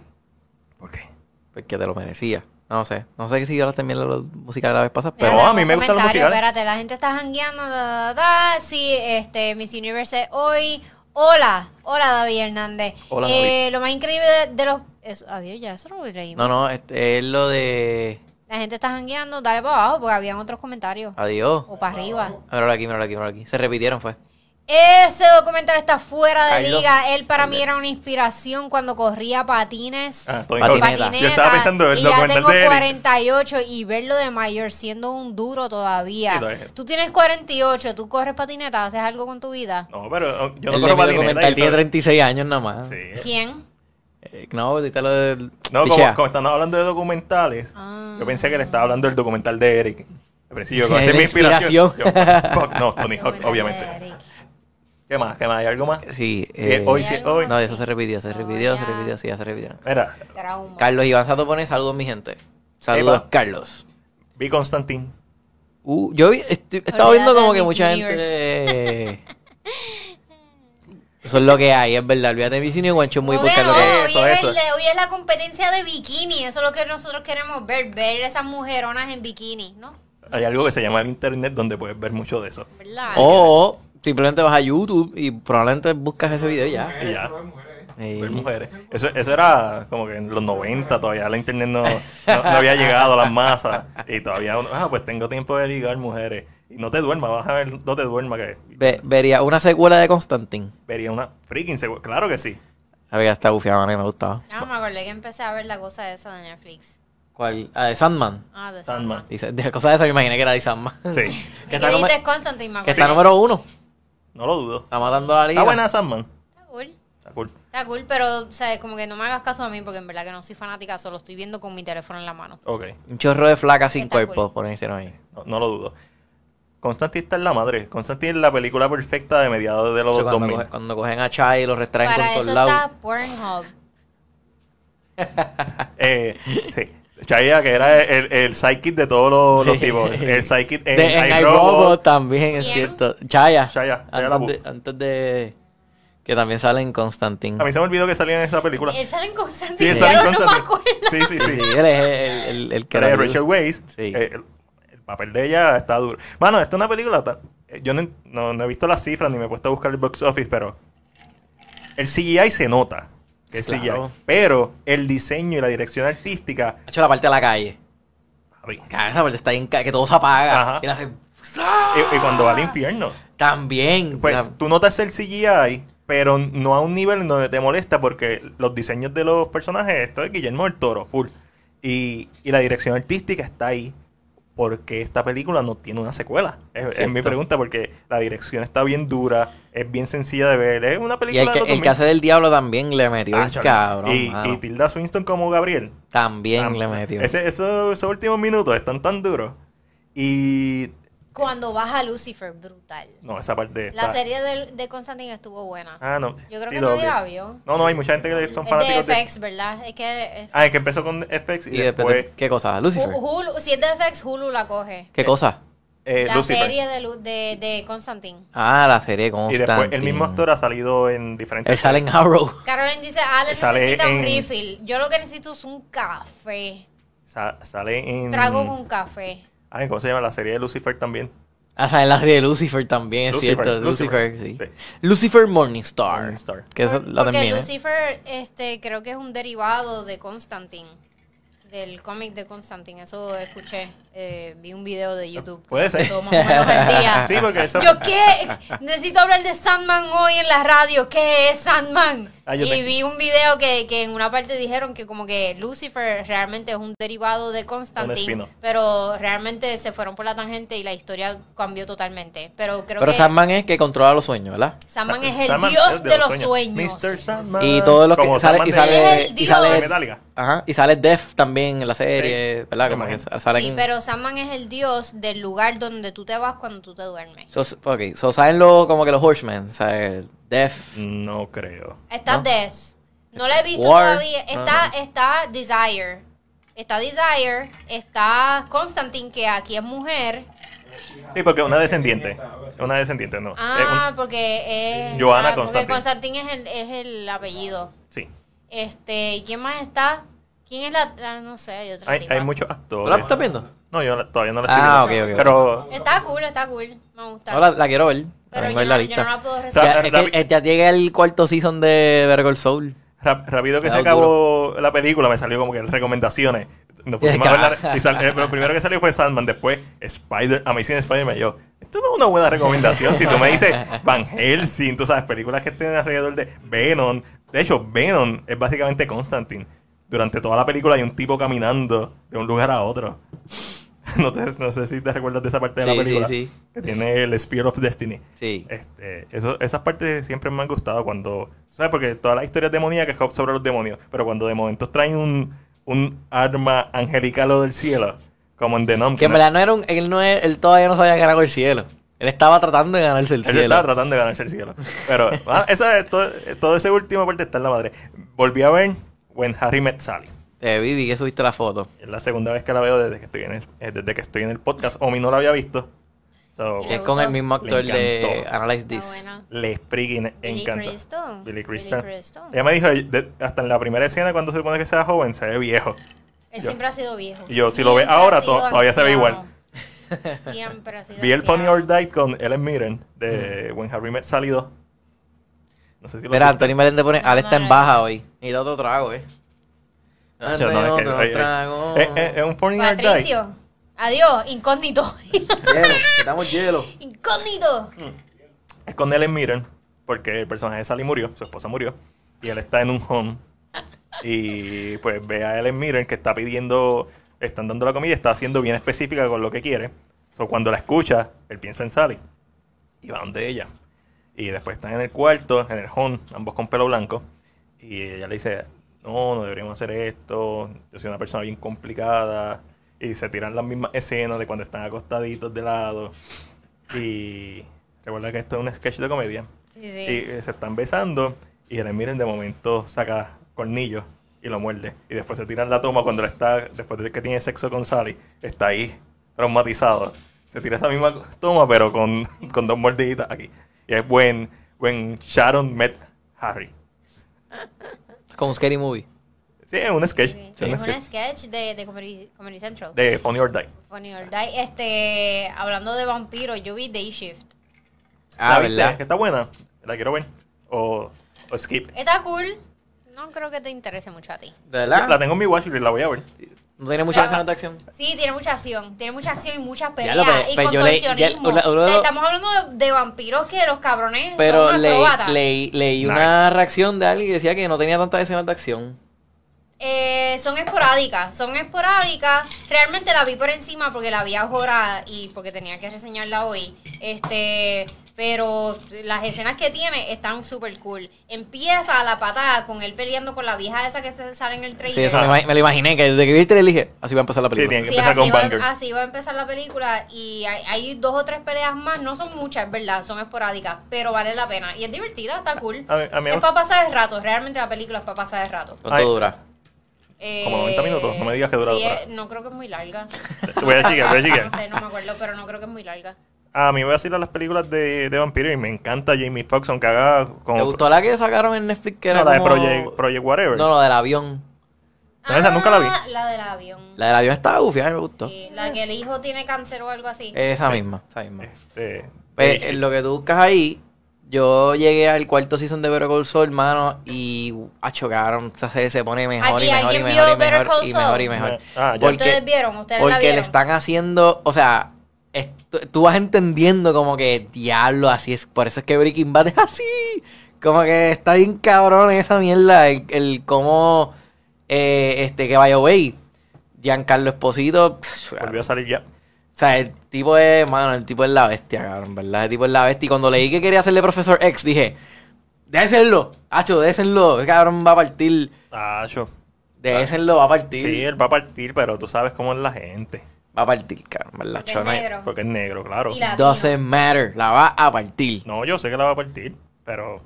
¿Por qué? Porque te lo merecía. No sé. No sé si ahora también la música la vez pasada, Pero pero... a mí me gustan los musicales. Espérate, la gente está jangueando. Da, da, da. Sí, este, Miss Universe hoy. Hola, hola David Hernández. Hola, Eh, Lo más increíble de, de los. eso- adiós, ya, eso no lo leímos. No, no, este, es lo de... La gente está jangueando, dale para abajo porque habían otros comentarios. Adiós. O para arriba. Míralo aquí, míralo aquí, míralo aquí. Se repitieron, fue. Ese documental está fuera de Carlos. liga. Él para mí era una inspiración cuando corría patines. Ah, Tony Patineta. Hawk. Yo estaba pensando en el y ya documental tengo de Eric. 48 y verlo de mayor siendo un duro todavía. Tú tienes 48, tú corres patineta, haces algo con tu vida. No, pero yo no el corro patineta. documental y tiene eso- 36 años nada más. Sí. ¿Quién? Eh, no, ahorita lo del... No, como, como estamos hablando de documentales, Ah. yo pensé que le estaba hablando del documental de Eric. Al principio, con mi inspiración. inspiración. Yo, fuck, no, Tony Hawk, obviamente. ¿Qué más? ¿Qué más? ¿Hay algo más? Sí. Eh, hoy sí, hoy. No, eso se repitió, se No, repitió, se repitió, sí, ya se repitió. Mira, Trauma. Carlos Iván Sato pone saludos, mi gente. Saludos, Epa. Carlos. vi Constantine. Uh, yo vi, estoy- estaba viendo como que mucha Universe. gente. Eso es lo que hay, es verdad. Olvídate de mi cine guancho muy porque es lo no, que es. hoy, Eso, es eso. el hoy es la competencia de bikini. Eso es lo que nosotros queremos ver. Ver esas mujeronas en bikini, ¿no? Hay algo que se llama el internet donde puedes ver mucho de eso. ¿Verdad? O simplemente vas a YouTube y probablemente buscas ese video y ya. Y ya. Sí. Ver mujeres. Eso, eso era como que en los 90, todavía la internet no, no, no había llegado a las masas. Y todavía uno, ah, pues tengo tiempo de ligar mujeres. Y no te duermas, vas a ver, no te duermas que Ve- vería una secuela de Constantine. vería una freaking segura. Claro que sí. A ver, está bufiada, man, me gustaba. Ah, me acordé que empecé a ver la cosa esa de Netflix. ¿Cuál? Ah, de Sandman. Ah, de Sandman. Sandman. Dice, de cosas de esa me imaginé que era de Sandman. Sí. que, ¿Y está qué nume- dices Constantine? Me que está número uno. No lo dudo. Está matando a la liga. Está buena Sandman. Está cool. Está cool. Está cool, pero, o sea, como que no me hagas caso a mí porque en verdad que no soy fanática, solo estoy viendo con mi teléfono en la mano. Ok. Un chorro de flacas sin Está cuerpo, cool. por ahí hicieron ahí. No, no lo dudo. Constantine está en la madre. Constantine es la película perfecta de mediados de los O sea, cuando, 2000. coge- cuando cogen a Chai y lo retraen Para por eso todos lados. está Pornhub. Eh, sí. Chaya, que era el, el sidekick de todos los, los Sí. tipos. El sidekick en, De- en iRobot. iRobot también, es cierto. Chaya. Chaya, Chaya antes, de, antes de... Que también sale en Constantine. A mí se me olvidó que salía en esa película. Él sale en Sí, Constantine, él ya sale en no me Constantine. acuerdo. Sí, sí, sí. Sí, él es el, el, el que Era Rachel Weisz. Sí. Eh, el, el papel de ella está duro. Mano, esta es una película. eh, Yo no, no- no he visto las cifras ni me he puesto a buscar el box office, pero el CGI se nota. Que es claro. CGI. Pero el diseño y la dirección artística. Ha hecho la parte de la calle. Cara, esa parte está bien que todo se apaga. Ajá. Y, la hace- Y, y cuando va al infierno. También. Pues La- tú notas el CGI, pero no a un nivel donde te molesta porque los diseños de los personajes, esto es Guillermo del Toro, full. Y, y la dirección artística está ahí. Porque esta película no tiene una secuela. Es, es mi pregunta porque la dirección está bien dura, es bien sencilla de ver. Es una y película el que, los el que 2000. hace del diablo también le metió Ah, el chale. cabrón. y, y Tilda Swinton como Gabriel. también Tam- le metió. Ese- esos, esos últimos minutos están tan duros. Y. Cuando baja Lucifer, brutal. No, esa parte. La serie de, de Constantine estuvo buena. Ah, no. Yo creo sí, que nadie la vio. No, no, hay mucha gente que son Es fanáticos de de. FX, ¿verdad? Es que... Ah, es que empezó con FX y, y después. ¿qué cosa? Lucifer. Hulu, si es de FX, Hulu la coge. ¿Qué cosa? eh, la Lucifer. serie de, Lu- de, de Constantine. Ah, la serie Y Constantine. después el mismo actor ha salido en diferentes. Él sale en Arrow. Caroline dice, ah, le Sale necesita un refill. Yo lo que necesito es un café. Sa- sale en. Trago con café. Ay, ¿cómo se llama? La serie de Lucifer también. Ah, sale en la serie de Lucifer también, es Lucifer, cierto. Lucifer, Lucifer, sí. sí. Lucifer Morningstar. Morningstar. Que Por- la porque también. ¿eh? Lucifer, este, creo que es un derivado de Constantine. Del cómic de Constantine. Eso escuché. eh, vi un video de YouTube. Puede ser. puso más o menos al día. Sí, porque eso. Yo qué, necesito hablar de Sandman hoy en la radio. ¿Qué es Sandman? Ah, y te- vi un video que, que en una parte dijeron que como que Lucifer realmente es un derivado de Constantine, pero realmente se fueron por la tangente y la historia cambió totalmente. Pero creo Pero que Sandman es que controla los sueños, ¿verdad? Sandman es el Sandman dios es de, los sueños. Mr. Sandman. Y todos los que Como sale, Sandman y de- sale, Él es el y dios. sale, de Metallica. Ajá, y sale Def también en la serie, Sí. ¿verdad? Como que imagino. sale Sí, pero Sandman es el dios del lugar donde tú te vas cuando tú te duermes. So, ok, so saben lo, como que los Horsemen, o sea, Def. No creo. Está ¿No? Death. No la he visto War. todavía. Está, está Desire. Está Desire. Está Constantine, que aquí es mujer. Sí, porque una descendiente. Una descendiente, no. Es Ah, un- porque es. Joanna ah, Porque Constantine. Constantine es el, es el apellido. Este, ¿y quién más está? ¿Quién es la...? ah, no sé, hay otra Hay, tipa. hay muchos ¿Tú actores. la estás viendo? No, yo la- todavía no la estoy Ah, viendo. ok, ok. Pero Está cool, está cool. Me gusta. No, la, la quiero ver. La pero tengo yo, en la no, yo lista. no la puedo sea, recibir. Ya, es Rápido. que eh, ya llega el cuarto season de Better Call Saul. Rápido que se acabó la película, me salió como que recomendaciones. Nos pusimos a verla, y sal- eh, lo primero que salió fue Sandman, después Spider, Amazing Spider-Man. y Yo, esto no es una buena recomendación. Si tú me dices Van Helsing, tú sabes, películas que estén alrededor de Venom. De hecho, Venom es básicamente Constantine. Durante toda la película hay un tipo caminando de un lugar a otro. No, te- no sé si te recuerdas de esa parte de Sí, la película. sí, sí. Que tiene el Spear of Destiny. Sí. Este, eso, esas partes siempre me han gustado cuando, ¿sabes? Porque todas las historias demoníacas es sobre los demonios, pero cuando de momentos traen un, un arma angelical o del cielo, como en The Numb, Que en verdad no era un. Él, no es- él todavía no sabía ganar el cielo. Él estaba tratando de ganarse el él cielo. estaba tratando de ganarse el cielo. Pero ah, esa, es todo, todo ese último parte está en la madre. Volví a ver When Harry Met Sally. Te vi, vi que subiste la foto. Es la segunda vez que la veo desde que estoy en el, eh, desde que estoy en el podcast. Omi no la había visto. So, ¿Le Que es con el mismo actor de. Analyze This. buena. le freaking Billy encanta. Crystal. Billy Billy Crystal. Crystal. Ella me dijo, de- hasta en la primera escena cuando se supone que sea joven, se ve viejo. Él Yo- siempre ha sido viejo. Y yo, si lo ves ha ahora, to- todavía se ve anciano. Siempre ha sido Vi el anciano. or Die con Ellen Mirren de When Harry Met Sally 2. No sé si lo Mira, viste. Anthony Merende pone. Ale está No, en no, baja no. hoy. Y da otro trago, eh. Ah, yo no, es que- trago. Es, es- es un Funny or Die. Patricio. Adiós, incógnito. Hielo, estamos hielo. incógnito. Es con Ellen Mirren, porque el personaje de Sally murió, su esposa murió, y él está en un home. Y pues ve a Ellen Mirren que está pidiendo, están dando la comida está siendo bien específica con lo que quiere. So, cuando la escucha, él piensa en Sally y va donde ella. Y después están en el cuarto, en el home, ambos con pelo blanco. Y ella le dice, no, no deberíamos hacer esto, yo soy una persona bien complicada. Y se tiran las mismas escenas de cuando están acostaditos de lado. Y recuerda que esto es un sketch de comedia. Sí, sí. Y eh, se están besando y el miren de momento saca cornillos y lo muerde. Y después se tiran la toma cuando él está, después de que tiene sexo con Sally, está ahí traumatizado. Se tira esa misma toma pero con, con dos mordiditas aquí. Y es when, when Sharon met Harry. Con Scary Movie. Sí, es un sketch. Sí. es un Es un sketch sketch de, de Comedy, Comedy Central. de Funny or Die. Funny or Die. Este, hablando de vampiros, yo vi Day Shift. Ah, ¿La viste? ¿verdad? Que está buena. La quiero ver. O, o skip. Está cool. No creo que te interese mucho a ti. ¿De verdad? La tengo en mi watchlist, la voy a ver. ¿No tiene mucha escena de acción? Sí, tiene mucha acción. Tiene mucha acción y muchas Ya peleas. lo, pero- y pero ya- contorsionismo. una- uno O sea, de- estamos hablando de, de vampiros que los cabrones Pero son leí, leí, leí una reacción de alguien que decía que no tenía tantas escenas de acción. Eh, son esporádicas, son esporádicas. Realmente la vi por encima porque la vi ahora y porque tenía que reseñarla hoy. Este, pero las escenas que tiene están súper cool. Empieza a la patada con él peleando con la vieja esa que se sale en el Sí, trailer. eso me, me lo imaginé, que desde que vi el trailer dije, así va a empezar la película. tiene que Sí, empezar así con va, banger. así va a empezar la película y hay, hay dos o tres peleas más, no son muchas, es verdad, son esporádicas, pero vale la pena. Y es divertida, está cool. A mí- a mí- es para pasar el rato, realmente la película es para pasar el rato. ¿Cuánto dura? Como 90 minutos, no me digas que dura sí, eh, no creo que es muy larga. Voy a chequear, voy a chequear. No sé, no me acuerdo, pero no creo que es muy larga. A mí me vacilan las películas de, de vampiros y me encanta Jamie Foxx, aunque haga como... ¿Te gustó la que sacaron en Netflix que era no, la de Project, Project Whatever. No, no, del avión. No, esa nunca la vi. Ah, La del avión. La del avión estaba gufia, me gustó. Sí, la que el hijo tiene cáncer o algo así. Esa misma, esa misma. Este, Pues, eh, en lo que tú buscas ahí, yo llegué al cuarto season de Better Call Saul, hermano, y a chocaron, se, se pone mejor Aquí, y mejor y ¿alguien mejor vio y Better mejor Call y mejor y mejor. Ah, ya. Porque- ¿Ustedes vieron? ¿Ustedes la Porque vieron? le están haciendo, o sea, esto- tú vas entendiendo como que diablo, así es, por eso es que Breaking Bad es así. Como que está bien cabrón esa mierda, el, el cómo, eh, este, que vaya away. Giancarlo Esposito, volvió a salir ya. o sea, el tipo es, mano, el tipo es la bestia, cabrón, ¿verdad? El tipo es la bestia. Y cuando leí que quería hacerle Profesor X, dije, déjenlo, hacho, déjenlo, ese cabrón va a partir, yo. déjenlo, va a partir. Sí, él va a partir, pero tú sabes cómo es la gente. Va a partir, cabrón, ¿verdad? Porque es negro. Porque es negro, claro. Y latino. Doesn't matter, la va a partir. No, yo sé que la va a partir, pero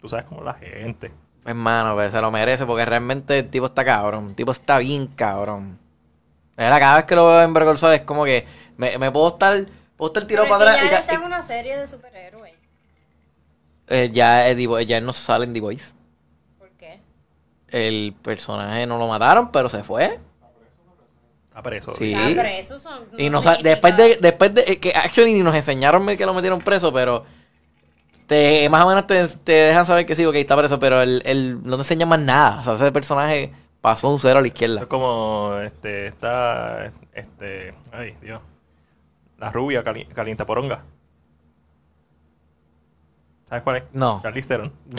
tú sabes cómo es la gente. Hermano, pues se lo merece porque realmente el tipo está cabrón. El tipo está bien cabrón. Verdad, cada vez que lo veo en Saul es como que me, me puedo estar, puedo estar tirado para atrás. ya y está en una serie de superhéroes. Eh, ya, eh, ya él no sale en The Voice. ¿Por qué? el personaje no lo mataron, pero se fue. Está preso. Sí. Ah, pero eso son- Y no no sa- significa- después de, después de, eh, que actually ni nos enseñaron que lo metieron preso, pero te, más o menos te, te dejan saber que sí, ok, está preso, pero el, el, no te enseñan más nada. O sea, ese personaje pasó un cero a la izquierda. Es como, este, está, este, ay, Dios. La rubia cali- calienta poronga. ¿Sabes cuál es? No. Charlize Theron.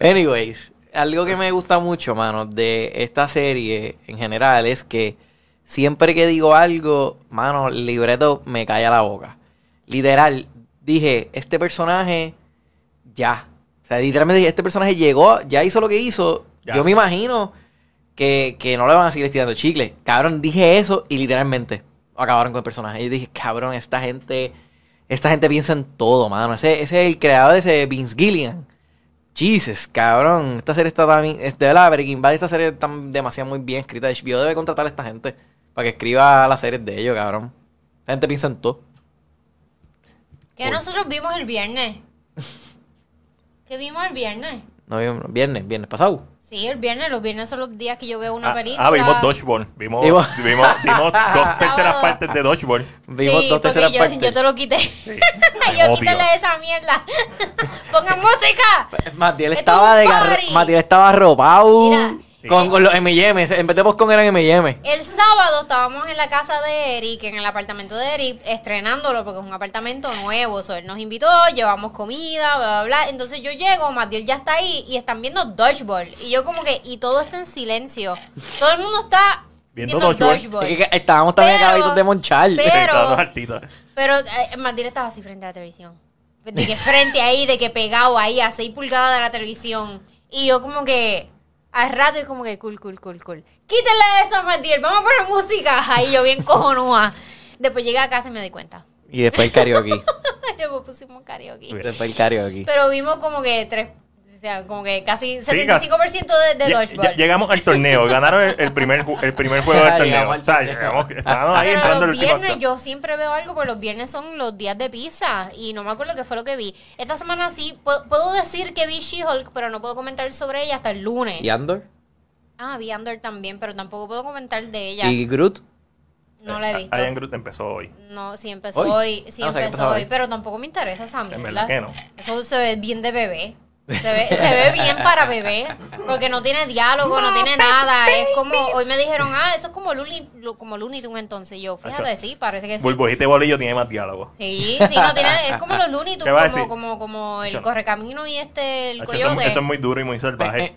Anyways, algo que me gusta mucho, mano, de esta serie en general es que siempre que digo algo, mano, el libreto me cae a la boca. Literal, dije, este personaje ya. O sea, literalmente dije, este personaje llegó, ya hizo lo que hizo. Ya. Yo me imagino que, que no le van a seguir estirando chicle. Cabrón, dije eso y literalmente acabaron con el personaje. Y dije, cabrón, esta gente, esta gente piensa en todo, mano. Ese, ese es el creador de ese Vince Gilligan. Jesus, cabrón. Esta serie está también. De verdad, Breaking Bad, esta serie está demasiado muy bien escrita. HBO debe contratar a esta gente para que escriba las series de ellos, cabrón. Esta gente piensa en todo. Que nosotros vimos el viernes. ¿Qué vimos el viernes? No, viernes, viernes pasado. Sí, el viernes. Los viernes son los días que yo veo una Ah, película. ah, vimos Dodgeball. Vimos, Vimos- vimos, vimos dos terceras partes de Dodgeball. Vimos sí, dos terceras yo, partes. yo te lo quité. Sí. yo Obvio. quítale esa mierda. Pongan música. Matiel Esto estaba es de gar-. Matiel estaba arropado Mira. Con, Sí. con los M&M's. En vez de eran M&M. El sábado estábamos en la casa de Eric, en el apartamento de Eric, estrenándolo porque es un apartamento nuevo. So, él nos invitó, llevamos comida, bla, bla, bla. Entonces yo llego, Matiel ya está ahí y están viendo Dodgeball. Y yo como que, y todo está en silencio. Todo el mundo está Viendo viendo, Dodgeball. Dodgeball. Es que estábamos también acabaditos de monchar. pero- Estaban dos altitos. Pero eh, Matiel estaba así frente a la televisión. De que frente ahí, de que pegado ahí a 6 pulgadas de la televisión. Y yo como que al rato es como que cool, cool, cool, cool. Quítale eso, Matiel, vamos a poner música. Ahí yo bien cojonúa. Después llegué a casa y me di cuenta. Y después el karaoke. Después pusimos karaoke. después el karaoke. Pero vimos como que tres, sea, como que casi casi. 75% de, de dodgeball. llegamos al torneo. Ganaron el, el primer, el primer juego del torneo. O sea, llegamos, estábamos ahí Pero entrando el los viernes yo siempre veo algo, porque los viernes son los días de pizza y no me acuerdo qué fue lo que vi. Esta semana sí, puedo, puedo decir que vi She-Hulk, pero no puedo comentar sobre ella hasta el lunes. ¿Y Andor? Ah, vi Under también, pero tampoco puedo comentar de ella. ¿Y Groot? No la he visto. Ian Groot empezó hoy. No, sí empezó ¿Hoy? hoy, sí Ah, o sea, que empezó empezó hoy, hoy. pero tampoco me interesa esa En mierda. verdad que no. Eso se ve bien de bebé. Se ve, se ve bien para bebé, porque no tiene diálogo, no tiene nada. Es como, hoy me dijeron, ah, eso es como Looney, lo- como Looney Tunes entonces. Yo, fíjate, sí, parece que sí. Burbujita y Bolillo tiene más diálogo. Sí, sí, no tiene, es como los Looney ¿Qué va a Tunes, decir? como, como, como el correcamino y este, el Hacho, Eso, es- coyote. eso es muy duro y muy salvaje. Eh, eh.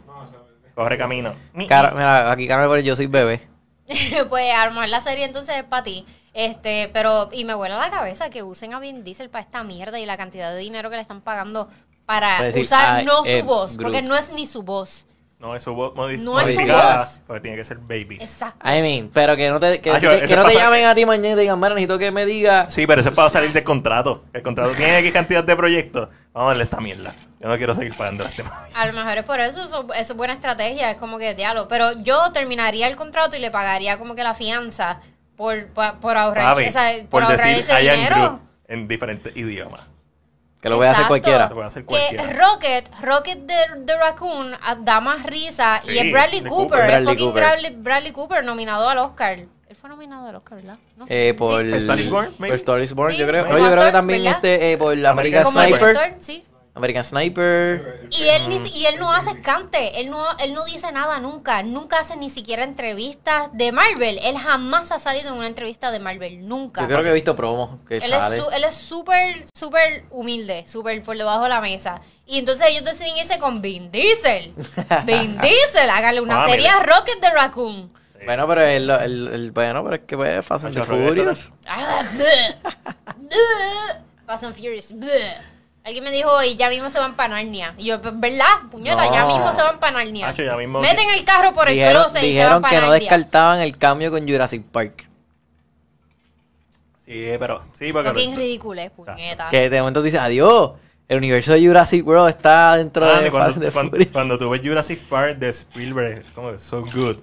Corre camino. Cara- mira, aquí Carmen yo soy bebé. pues a lo mejor la serie entonces es para ti. Este, pero, y me vuela la cabeza que usen a Vin Diesel para esta mierda y la cantidad de dinero que le están pagando para decir, usar ah, no eh, su voz, Groot. porque no es ni su voz. No, es su voz No es su voz. Porque tiene que ser baby. Exacto. I mean, pero que no te, que, no te llamen a ti mañana y te digan, mira, necesito que me diga. Sí, pero eso es para salir del contrato. El contrato tiene X cantidad de proyectos. Vamos a darle esta mierda. Yo no quiero seguir pagando este mami. A lo mejor es por eso, eso, eso es buena estrategia, es como que diálogo. Pero yo terminaría el contrato y le pagaría como que la fianza por, pa- por ahorrar, sea, por por ahorrar decir ese dinero. Groot en diferentes idiomas. Que lo voy a hacer cualquiera. Lo puede hacer Que cualquiera. Rocket, Rocket de, de Raccoon ah, da más risa y Sí, es Bradley Cooper, Cooper. Bradley fucking Cooper. Bradley, Bradley Cooper nominado al Oscar. Él fue nominado al Oscar, ¿verdad? ¿No? Eh, por Sí. ¿Star is Born, maybe? Por Star is Born, Sí, yo creo. No, yo creo que también ¿verdad? este, eh, por la American Como Sniper. sí. American Sniper. Y él, ni, y él no hace cante, él no, él no dice nada nunca, nunca hace ni siquiera entrevistas de Marvel, él jamás ha salido en una entrevista de Marvel, nunca. Yo creo que he visto promos que Él sale. es, su- él es súper, súper humilde, súper por debajo de la mesa. Y entonces ellos deciden irse con Vin Diesel. Vin Diesel, hágale una serie a Rocket de Raccoon. Bueno, pero el, el, el- bueno, pero es que pues Fast and the Macho, Rocket, Furious. Ah. Fast and Furious. Alguien me dijo, y ya mismo se van para Narnia. Y yo, pues, ¿verdad? Puñeta, ya mismo se van para Narnia. Ya mismo- Meten el carro por el Dijeron, closet y se van dijeron para que no descartaban el cambio con Jurassic Park. Sí, pero. Sí, porque. Fucking ridículo, puñeta. Que de momento dice, adiós, el universo de Jurassic World está dentro Ah, de cuando, and the cuando, tú ves Jurassic Park de Spielberg, es como so good.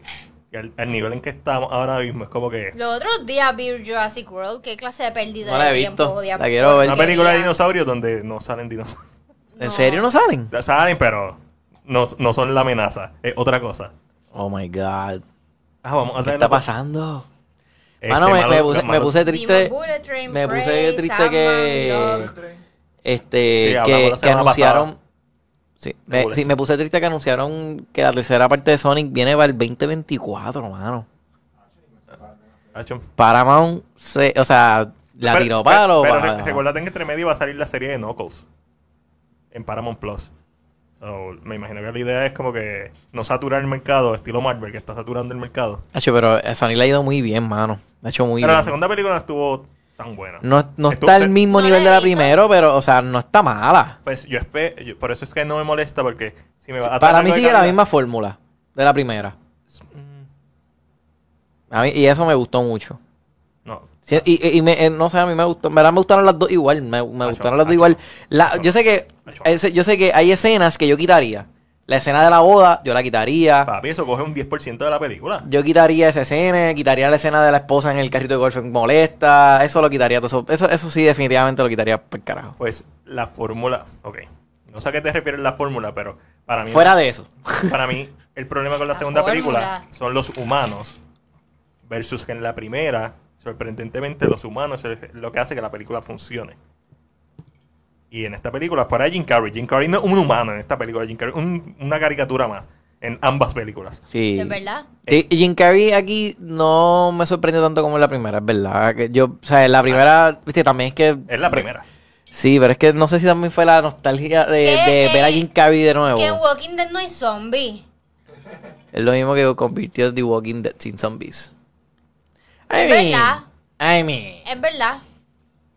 Al, al nivel en que estamos ahora mismo, es como que. Los otros días vi Jurassic World. ¿Qué clase de pérdida No la he de visto. tiempo? La quiero ver. Una película de dinosaurios donde no salen dinosaurios. ¿En serio no salen? Salen, pero no, no son la amenaza, es otra cosa. Oh my god. Ah, vamos a ¿Qué está pasando? este, Mano, me, malo- me puse, me puse triste. Train, Me puse triste que. Este. Sí, que, que anunciaron. Sí, me, sí, me puse triste que anunciaron que la tercera parte de Sonic viene para el 2024, mano. Hacho. Paramount, se, o sea, la Pero- tiró pero- para lo. Pero, para- re- recuérdate que entre medio va a salir la serie de Knuckles en Paramount Plus. So, me imagino que la idea es como que no saturar el mercado, estilo Marvel, que está saturando el mercado. Hacho, pero a Sonic le ha ido muy bien, mano. Ha hecho muy pero bien. la segunda película estuvo tan buena. No, no está al mismo No nivel de la primera, pero, o sea, no está mala. Pues yo espero, por eso es que no me molesta, porque si me va a Para mí sigue la misma fórmula de la primera. A mí- y eso me gustó mucho. No, Sí, y, y- me- eh, no sé, a mí me gustó, en verdad me gustaron las dos igual, me, me Acho, gustaron las dos igual. La- yo sé que ese- yo sé que hay escenas que yo quitaría. La escena de la boda, yo la quitaría. papi, eso coge un 10% de la película. Yo quitaría esa escena, quitaría la escena de la esposa en el carrito de golf molesta, eso lo quitaría, todo eso, eso, eso sí definitivamente lo quitaría por carajo. Pues la fórmula, ok. No sé a qué te refieres la fórmula, pero para mí, Fuera de eso. para mí el problema con la, La segunda fórmula. película son los humanos versus que en la primera, sorprendentemente, los humanos es lo que hace que la película funcione. Y en esta película, fuera Jim Carrey, Jim Carrey no es un humano en esta película, Jim Carrey un- una caricatura más en ambas películas. Sí. Es verdad. Y y Jim Carrey aquí no me sorprendió tanto como en la primera, es verdad. Que yo, o sea, en la primera, viste, también es que. Es la primera. Sí, pero es que no sé si también fue la nostalgia de, de ver a Jim Carrey de nuevo. Que en Walking Dead no hay zombies. Es lo mismo que convirtió The Walking Dead sin zombies. I Es mean, verdad. I mean. Es verdad.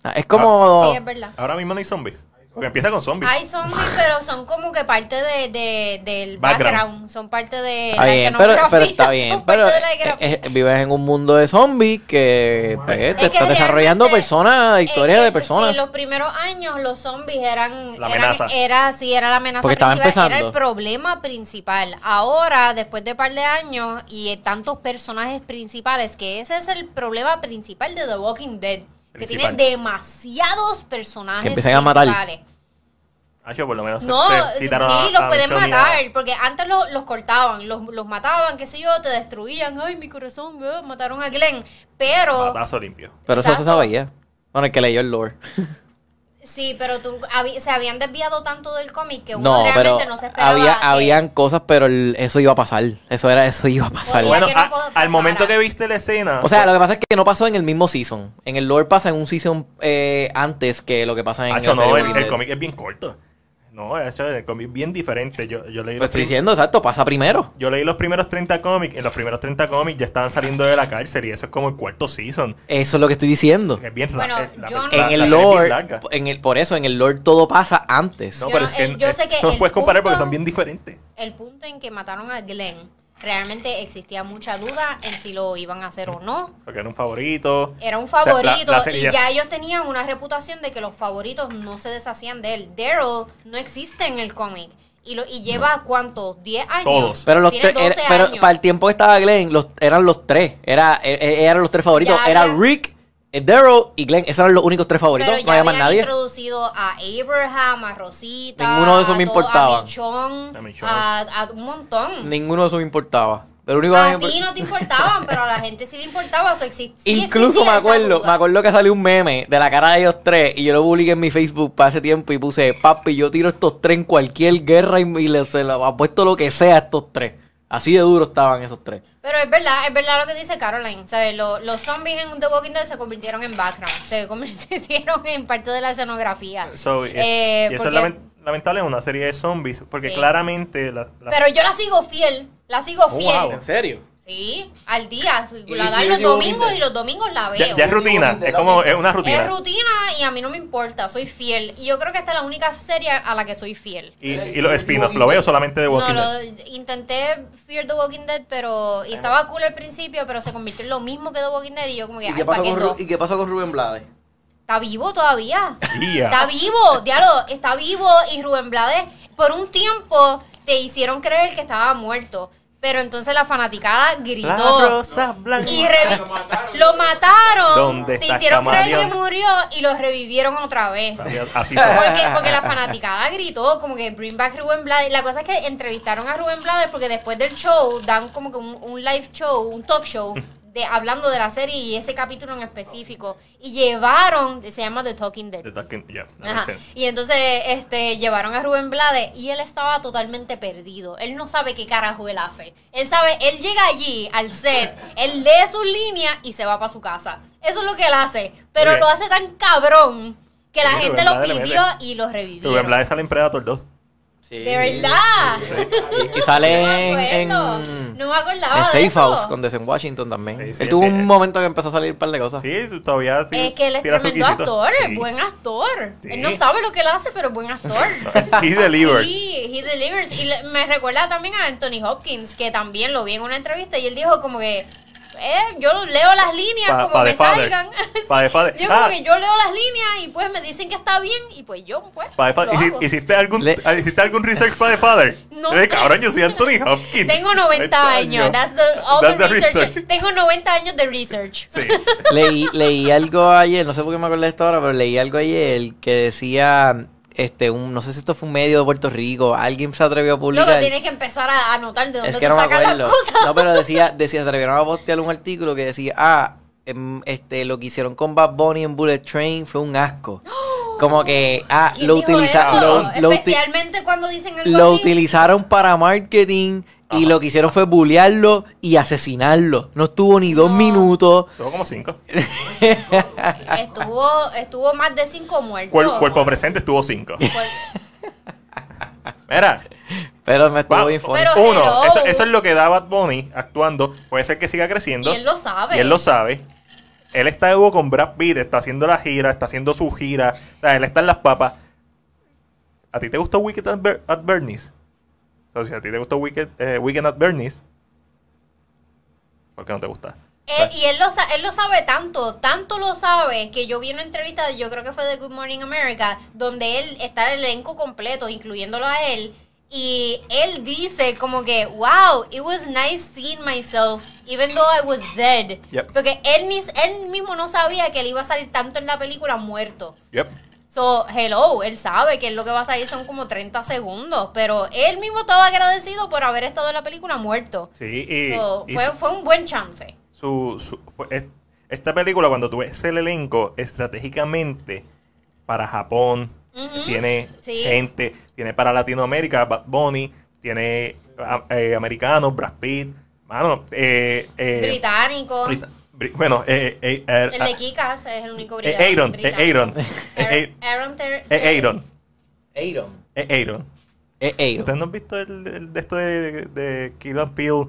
Ah, Es como. Sí, es verdad. Ahora mismo no hay zombies. Porque empieza con zombies. Hay zombies, pero son como que parte de, de- del Background. background. Son parte de Está la bien, pero, escenografía. pero está bien. son Pero parte de la eh, eh, vives en un mundo de zombies que pues, te Es que está desarrollando personas, es historias que, de personas. Sí, los primeros años los zombies eran, La eran- amenaza. era sí era la amenaza Porque estaba principal, era empezando. el problema principal. Ahora, después de par de años y eh, tantos personajes principales, que ese es el problema principal de The Walking Dead, que Principal. tiene demasiados personajes Que empiezan a matar. principales. Hacho, por lo menos No, sí, quitaron a- los a pueden Michonne y a- matar, porque antes lo- los cortaban, los, los mataban, qué sé yo, te destruían, ay, mi corazón, eh, mataron a Glenn, pero... Matazo limpio. Pero eso se Exacto. sabía. Bueno, el que leyó el lore. Sí, pero tú, habi- se habían desviado tanto del cómic que uno No, pero realmente no se esperaba había, que- habían cosas, pero el- eso iba a pasar. Eso era, eso iba a pasar. Bueno, no a- al momento que viste la escena. O sea, lo que pasa es que no pasó en el mismo season. En el lore pasa en un season eh, antes que lo que pasa en Hacho, la no, el, el cómic es bien corto. No, hacho, el cómic es bien diferente. Yo, yo leí Lo estoy diciendo, exacto, pasa primero. Yo leí los primeros 30 cómics. En los primeros 30 cómics ya estaban saliendo de la cárcel y eso es como el cuarto season. Eso es lo que estoy diciendo. Es bien Bueno, la- la- yo no- En la el es lore, larga. en el, por eso, en el lore todo pasa antes. No, Yo pero no- es que el- yo sé que no los el puedes comparar porque son bien diferentes. El punto en que mataron a Glenn, realmente existía mucha duda en si lo iban a hacer o no. Porque era un favorito. Era un O sea, la- favorito la y ya- ellos tenían una reputación de que los favoritos no se deshacían de él. Daryl no existe en el cómic. Y, lo, y lleva, ¿cuánto? ¿10 años? Todos. Pero, los Tiene tres- era- 12 pero años. para el tiempo que estaba Glenn, los, eran los tres. Era, eh, eh, eran los tres favoritos. Ya era Rick, Daryl y Glenn. Esos eran los únicos tres favoritos. Pero no ya había más nadie. introducido a Abraham, a Rosita. Ninguno de esos me importaba. A Michonne, A Michonne. a, a un montón. Ninguno de esos me importaba. El único a me ti no te importaban, pero a la gente sí le importaba. Eso sí Incluso me acuerdo, me acuerdo que salió un meme de la cara de ellos tres y yo lo publiqué en mi Facebook para ese tiempo y puse, papi, yo tiro estos tres en cualquier guerra y, y le, se lo apuesto lo que sea a estos tres. Así de duro estaban esos tres. Pero es verdad, es verdad lo que dice Caroline. ¿sabes? Lo- los zombies en The Walking Dead se convirtieron en background. Se convirtieron en parte de la escenografía. So, es- Eh, y eso porque- es lamen- lamentable en una serie de zombies. Porque Sí. claramente. La, la- Pero yo la sigo fiel. La sigo Oh, fiel. wow. serio? Sí, al día. Y La dan los domingos y los domingos la veo. ya, ya es rutina. Es como. Es una rutina. Es rutina y a mí no me importa, soy fiel. Y yo creo que esta es la única serie a la que soy fiel. Y, y los spin-offs. Lo veo solamente de No, Walking lo, Dead. intenté Fear the Walking Dead, pero. Y estaba cool al principio, pero se convirtió en lo mismo que The Walking Dead. Y yo, como que. ¿pa' qué pasó con Rubén Blades? Está vivo todavía. Ya. Está vivo, diablo, está vivo. Y Rubén Blades, por un tiempo, te hicieron creer que estaba muerto. Pero entonces la fanaticada La gritó. rosa blanca. Y revi- lo mataron. ¿Dónde te hicieron creer que murió y lo revivieron otra vez. Así son. Porque, porque la fanaticada gritó como que bring back Rubén Blades. La cosa es que entrevistaron a Rubén Blades porque después del show dan como que un, un live show, un talk show. De, hablando de la serie y ese capítulo en específico y llevaron se llama The Talking Dead The Talking- yeah. Y entonces este, llevaron a Rubén Blades y él estaba totalmente perdido. Él no sabe qué carajo él hace. Él sabe, él llega allí al set, él lee sus líneas y se va para su casa. Eso es lo que él hace. Pero lo hace tan cabrón que la gente Rubén lo pidió y lo revivió. Rubén Blades sale en Predator 2. Sí. De verdad. Y, y sale No me en, en, No me acordaba en de Safe eso. House con Desen Washington también. Sí, sí, él tuvo sí. un momento que empezó a salir un par de cosas. Sí, todavía Es que él es tremendo actor, Sí. buen actor. Sí. Él no sabe lo que él hace, pero es buen actor. He delivers. Sí, he delivers. Y le- me recuerda también a Anthony Hopkins, que también lo vi en una entrevista y él dijo como que, eh, yo leo las líneas Pa- como pa me salgan. Yo como Ah. que yo leo las líneas y pues me dicen que está bien y pues yo pues Pa' The Father. lo ¿Hici- hago. ¿Hiciste algún, Le- ¿Hiciste algún research para The Father? No. Eh, cabrón, yo soy Anthony Hopkins. Tengo 90 años. That's the, all That's the the research. research. Tengo 90 años de research. Sí. leí, leí algo ayer, no sé por qué me acordé de esto ahora, pero leí algo ayer que decía, este, un, no sé si esto fue un medio de Puerto Rico, alguien se atrevió a publicar. Luego tienes que empezar a anotar de dónde es que tú no sacas las cosas. No, pero decía, decía, se atrevieron a postear un artículo que decía, ah, em, este, lo que hicieron con Bad Bunny en Bullet Train fue un asco. Como que, ah, ¿Quién lo, dijo utiliza- eso? lo, lo uti- Especialmente cuando dicen algo lo así. utilizaron para marketing y lo que hicieron fue bullearlo y asesinarlo. No estuvo ni dos No. minutos. Tuvo como cinco. Estuvo, estuvo más de cinco muertos. Cuer- cuerpo presente estuvo cinco. Mira, Pero me estuvo bien uno, hello. eso, eso es lo que da Bad Bunny actuando. Puede ser que siga creciendo. Y él lo sabe. Y él lo sabe. Él está Evo con Brad Pitt, está haciendo la gira, está haciendo su gira. O sea, él está en las papas. ¿A ti te gustó Wicked at, Ber- at Bernie's? O sea, si a ti te gustó Wicked, eh, Weekend at Bernie's, ¿por qué no te gusta? Eh, y él lo, él lo sabe tanto, tanto lo sabe, que yo vi una entrevista, yo creo que fue de Good Morning America, donde él está el elenco completo, incluyéndolo a él, y él dice como que, wow, it was nice seeing myself, even though I was dead. Yep. Porque él, él mismo no sabía que él iba a salir tanto en la película muerto. Yep. So, hello, él sabe que lo que va a salir son como 30 segundos, pero él mismo estaba agradecido por haber estado en la película muerto. Sí, y, So, y fue, su- fue un buen chance. su, su- fue- esta película, cuando tú ves el elenco, estratégicamente para Japón, tiene sí. gente, tiene para Latinoamérica, Bad Bunny, tiene eh, americanos, Brad Pitt, mano, eh, eh, Británico. Brita- bueno, eh, eh, eh, El de Kikas es el único eh. Aaron, eh, Aaron, eh, Aaron, eh, Aaron, Aaron. eh, Aaron. Eh, Aaron. ¿Ustedes no han visto el, el de esto de, de Kill Peel,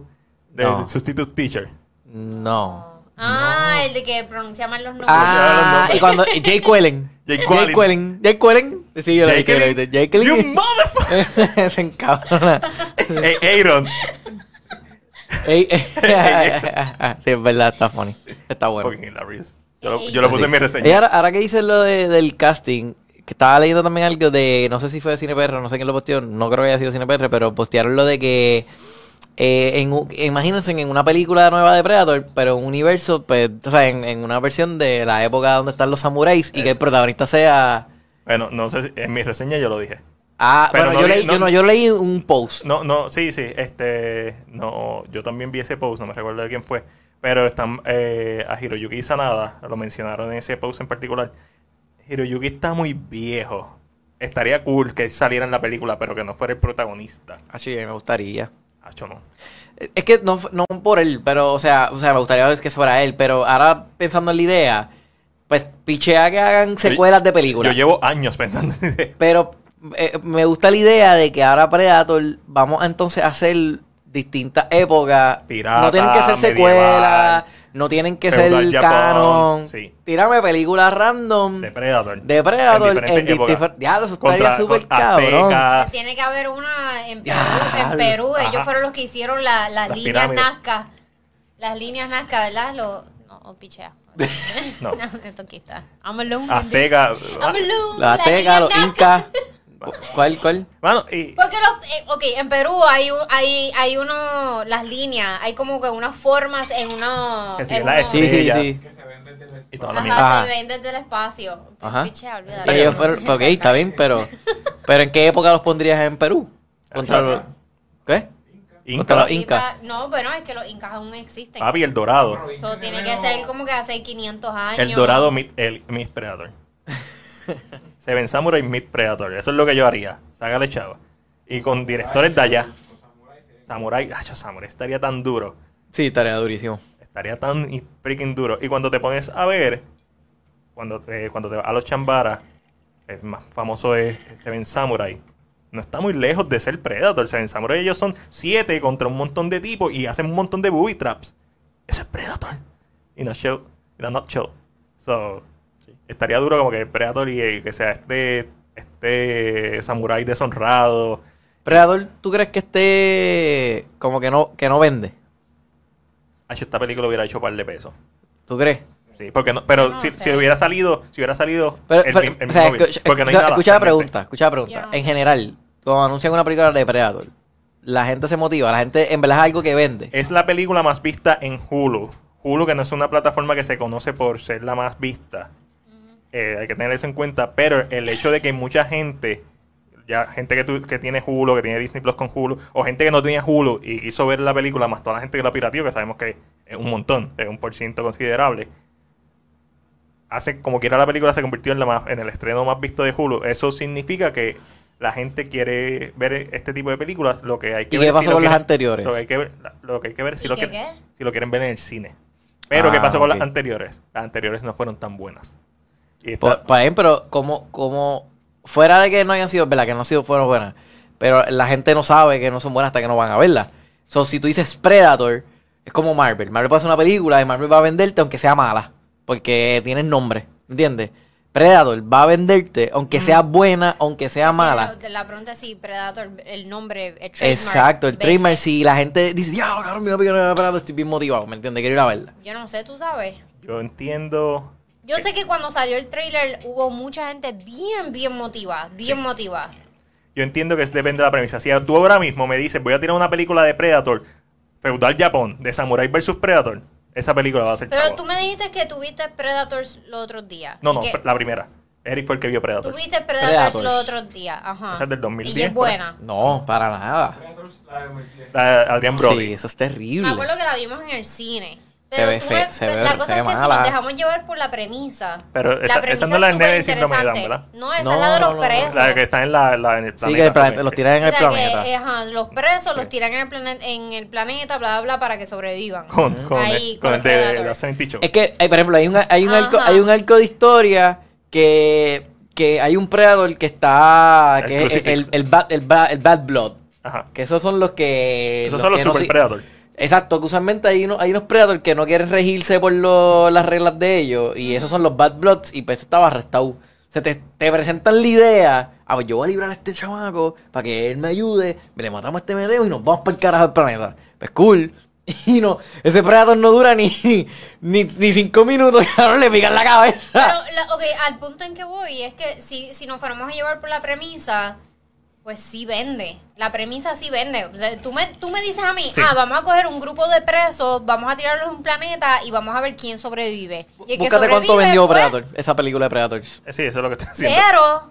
del No. Substitute Teacher? No. Ah, el de que pronuncia mal los nombres. Ah, y cuando Jake Quellen. Jake. Quellen. Jake Quellen. Sí, yo lo Jake. Quellen. Jake. You motherfucker. Se encabrona. Aaron. Ey, sí, es verdad, está funny. Está bueno. Fucking hilarious. Yo, lo- yo lo puse en mi Y reseña. ahora, ahora que dices lo de, del casting, que estaba leyendo también algo de, no sé si fue de CinePR, no sé quién lo posteó, no creo que haya sido CinePR, pero postearon lo de que, eh, en, imagínense en una película nueva de Predator, pero un universo, pues, o sea, en, en una versión de la época donde están los samuráis y que el protagonista sea... Bueno, no sé si en mi reseña yo lo dije. Ah, Pero bueno, no yo, vi- leí, no- yo, no, yo leí un post. No, no, sí, sí, este, no, yo también vi ese post, no me recuerdo de quién fue, pero están, eh, a Hiroyuki Sanada, lo mencionaron en ese post en particular. Hiroyuki está muy viejo. Estaría cool que saliera en la película, pero que no fuera el protagonista. Ah, sí, me gustaría. Hacho, no. Es que no, no por él, pero, o sea, o sea, me gustaría que fuera él, pero ahora pensando en la idea, pues pichea que hagan secuelas de películas. Yo llevo años pensando en esa idea. Pero eh, me gusta la idea de que ahora Predator vamos a entonces a hacer distintas épocas. Pirata, no tienen que ser secuelas, no tienen que ser Japón, canon. sí. Tírame películas random De Predator. de Predator en, diferentes épocas. difer- Diablo, eso Contra- estaría súper cabrón. aztecas. Tiene que haber una en Perú. En Perú, ellos fueron los que hicieron la- las, Las líneas pirámides. Nazca. Las líneas Nazca, ¿verdad? Lo, no, pichea. No. Esto aquí está. I'm alone. Azteca. I'm alone. Los aztecas, incas. ¿Cuál, cuál? Mano, y Porque los, eh, ok, en Perú hay, un- hay, hay uno, las líneas, hay como que unas formas en uno... Que sí, en la uno- Sí, sí, sí. y toda la Ajá, mierda. Ajá. se ven desde el espacio. Ajá. Ellos fueron- ok, está bien, pero... ¿Pero en qué época los pondrías en Perú? Contra los... ¿Qué? Inca, Contra los incas. No, bueno, es que los incas aún existen. papi, el dorado. Eso tiene que ser como que hace 500 años. El dorado Meat, el Meat Predator. Seven Samurai Meat Predator. Eso es lo que yo haría. Ságale chavo. Y con directores de allá. Samurai. Acho, Samurai estaría tan duro. Sí, estaría durísimo. Estaría tan freaking duro. Y cuando te pones a ver, cuando, te- cuando te vas a los Chambara, el más famoso es Seven Samurai. No está muy lejos de ser Predator. Seven Samurai ellos son siete contra un montón de tipos y hacen un montón de booby traps. Eso es Predator. Y no chill. Y no chill. So, estaría duro como que Predator y, y que sea este, este Samurai deshonrado. Predator, ¿tú crees que esté como que no, que no vende? Esta película hubiera hecho un par de pesos. ¿Tú crees? Sí, porque no, pero No si, sé. si hubiera salido, si hubiera salido Pero, el, pero, mi- el o sea, mismo escucha, porque no hay nada. escucha la pregunta, escucha la pregunta. En general, cuando anuncian una película de Predator, la gente se motiva, la gente en verdad es algo que vende. Es la película más vista en Hulu. Hulu, que no es una plataforma que se conoce por ser la más vista. Eh, hay que tener eso en cuenta. Pero el hecho de que mucha gente, ya gente que, tu- que tiene Hulu, que tiene Disney Plus con Hulu, o gente que no tenía Hulu y quiso ver la película, más toda la gente que la pirateó, que sabemos que es un montón, es un por ciento considerable. Hace como quiera la película se convirtió en la más, en el estreno más visto de Hulu. Eso significa que la gente quiere ver este tipo de películas. Lo que hay que ¿Y ver qué pasó con las quieren- anteriores? Lo que hay que ver, lo que hay que ver si ¿Y lo, que- si lo quieren ver en el cine. Pero ¿qué Ah, pasó con las anteriores? Las anteriores no fueron tan buenas. Esta- por ahí, pero como, como fuera de que no hayan sido, verdad, que no han sido fueron buenas, pero la gente no sabe que no son buenas hasta que no van a verlas. So, si tú dices Predator, es como Marvel. Marvel puede hacer una película y Marvel va a venderte aunque sea mala, porque tiene nombre, ¿entiendes? Predator va a venderte aunque sea buena, aunque sea Sí, mala. La, la pregunta es si Predator, el nombre, el trademark. Exacto, el trademark, si la gente dice, ya, cabrón, mi película de Predator, estoy bien motivado, ¿me entiendes? Quiero ir a verla. Yo no sé, tú sabes. yo entiendo. Yo sé que cuando salió el trailer hubo mucha gente bien, bien motivada, bien Sí. motivada. Yo entiendo que depende de la premisa. Si tú ahora mismo me dices, voy a tirar una película de Predator, Feudal Japón, de Samurai vs Predator, esa película va a ser Pero chavo. tú me dijiste que tuviste Predators los otros días. No, y no, que la primera. Eric fue el que vio Predator. Tuviste Predators, Predators. los otros días. Ajá. Esa es del Y 2010, es por ahí. buena. No, para nada. La de Adrián Brody. Sí, eso es terrible. Me acuerdo que la vimos en el cine. Se Pero ve fe- se ve- la se cosa ve es que si nos dejamos llevar por la premisa. Pero esa- esa premisa no es la de súper Neve Síndrome de Down, interesante. ¿verdad? No, esa No, es la de los no, no. presos. La que está en, la, la- en el Sí, planeta. que el planeta- ok. los tiran en el O sea, planeta. que, eh, ajá, los presos los tiran en el, planeta, en el planeta, bla, bla, bla, para que sobrevivan. Con, con, Ahí, el, con el de Predator. la 70 Show. Es que, eh, por ejemplo, hay un, hay un, arco, hay un arco de historia que, que hay un Predator que está. El que es el, bad, el, bad, el Bad Blood. Ajá. Que esos son los que. Esos son los que Super Predator. Exacto, que usualmente hay unos, hay unos Predators que no quieren regirse por lo- las reglas de ellos. Y esos son los Bad Bloods. Y pues estaba arrestado. O sea, te, te presentan la idea. Ah, pues yo voy a librar a este chamaco para que él me ayude. Le matamos a este medeo y nos vamos para el carajo del planeta. Pues cool. Y no, ese Predator no dura ni, ni, ni cinco minutos. Cabrón, le pican la cabeza. Pero, la- ok, al punto en que voy es que si, si nos fuéramos a llevar por la premisa, pues sí vende. La premisa sí vende. O sea, tú me, tú me dices a mí, Sí. ah, vamos a coger un grupo de presos, vamos a tirarlos a un planeta y vamos a ver quién sobrevive. Y el que Búscate cuánto vendió pues, Predator, esa película de Predators. Eh, Sí, eso es lo que estoy haciendo. Pero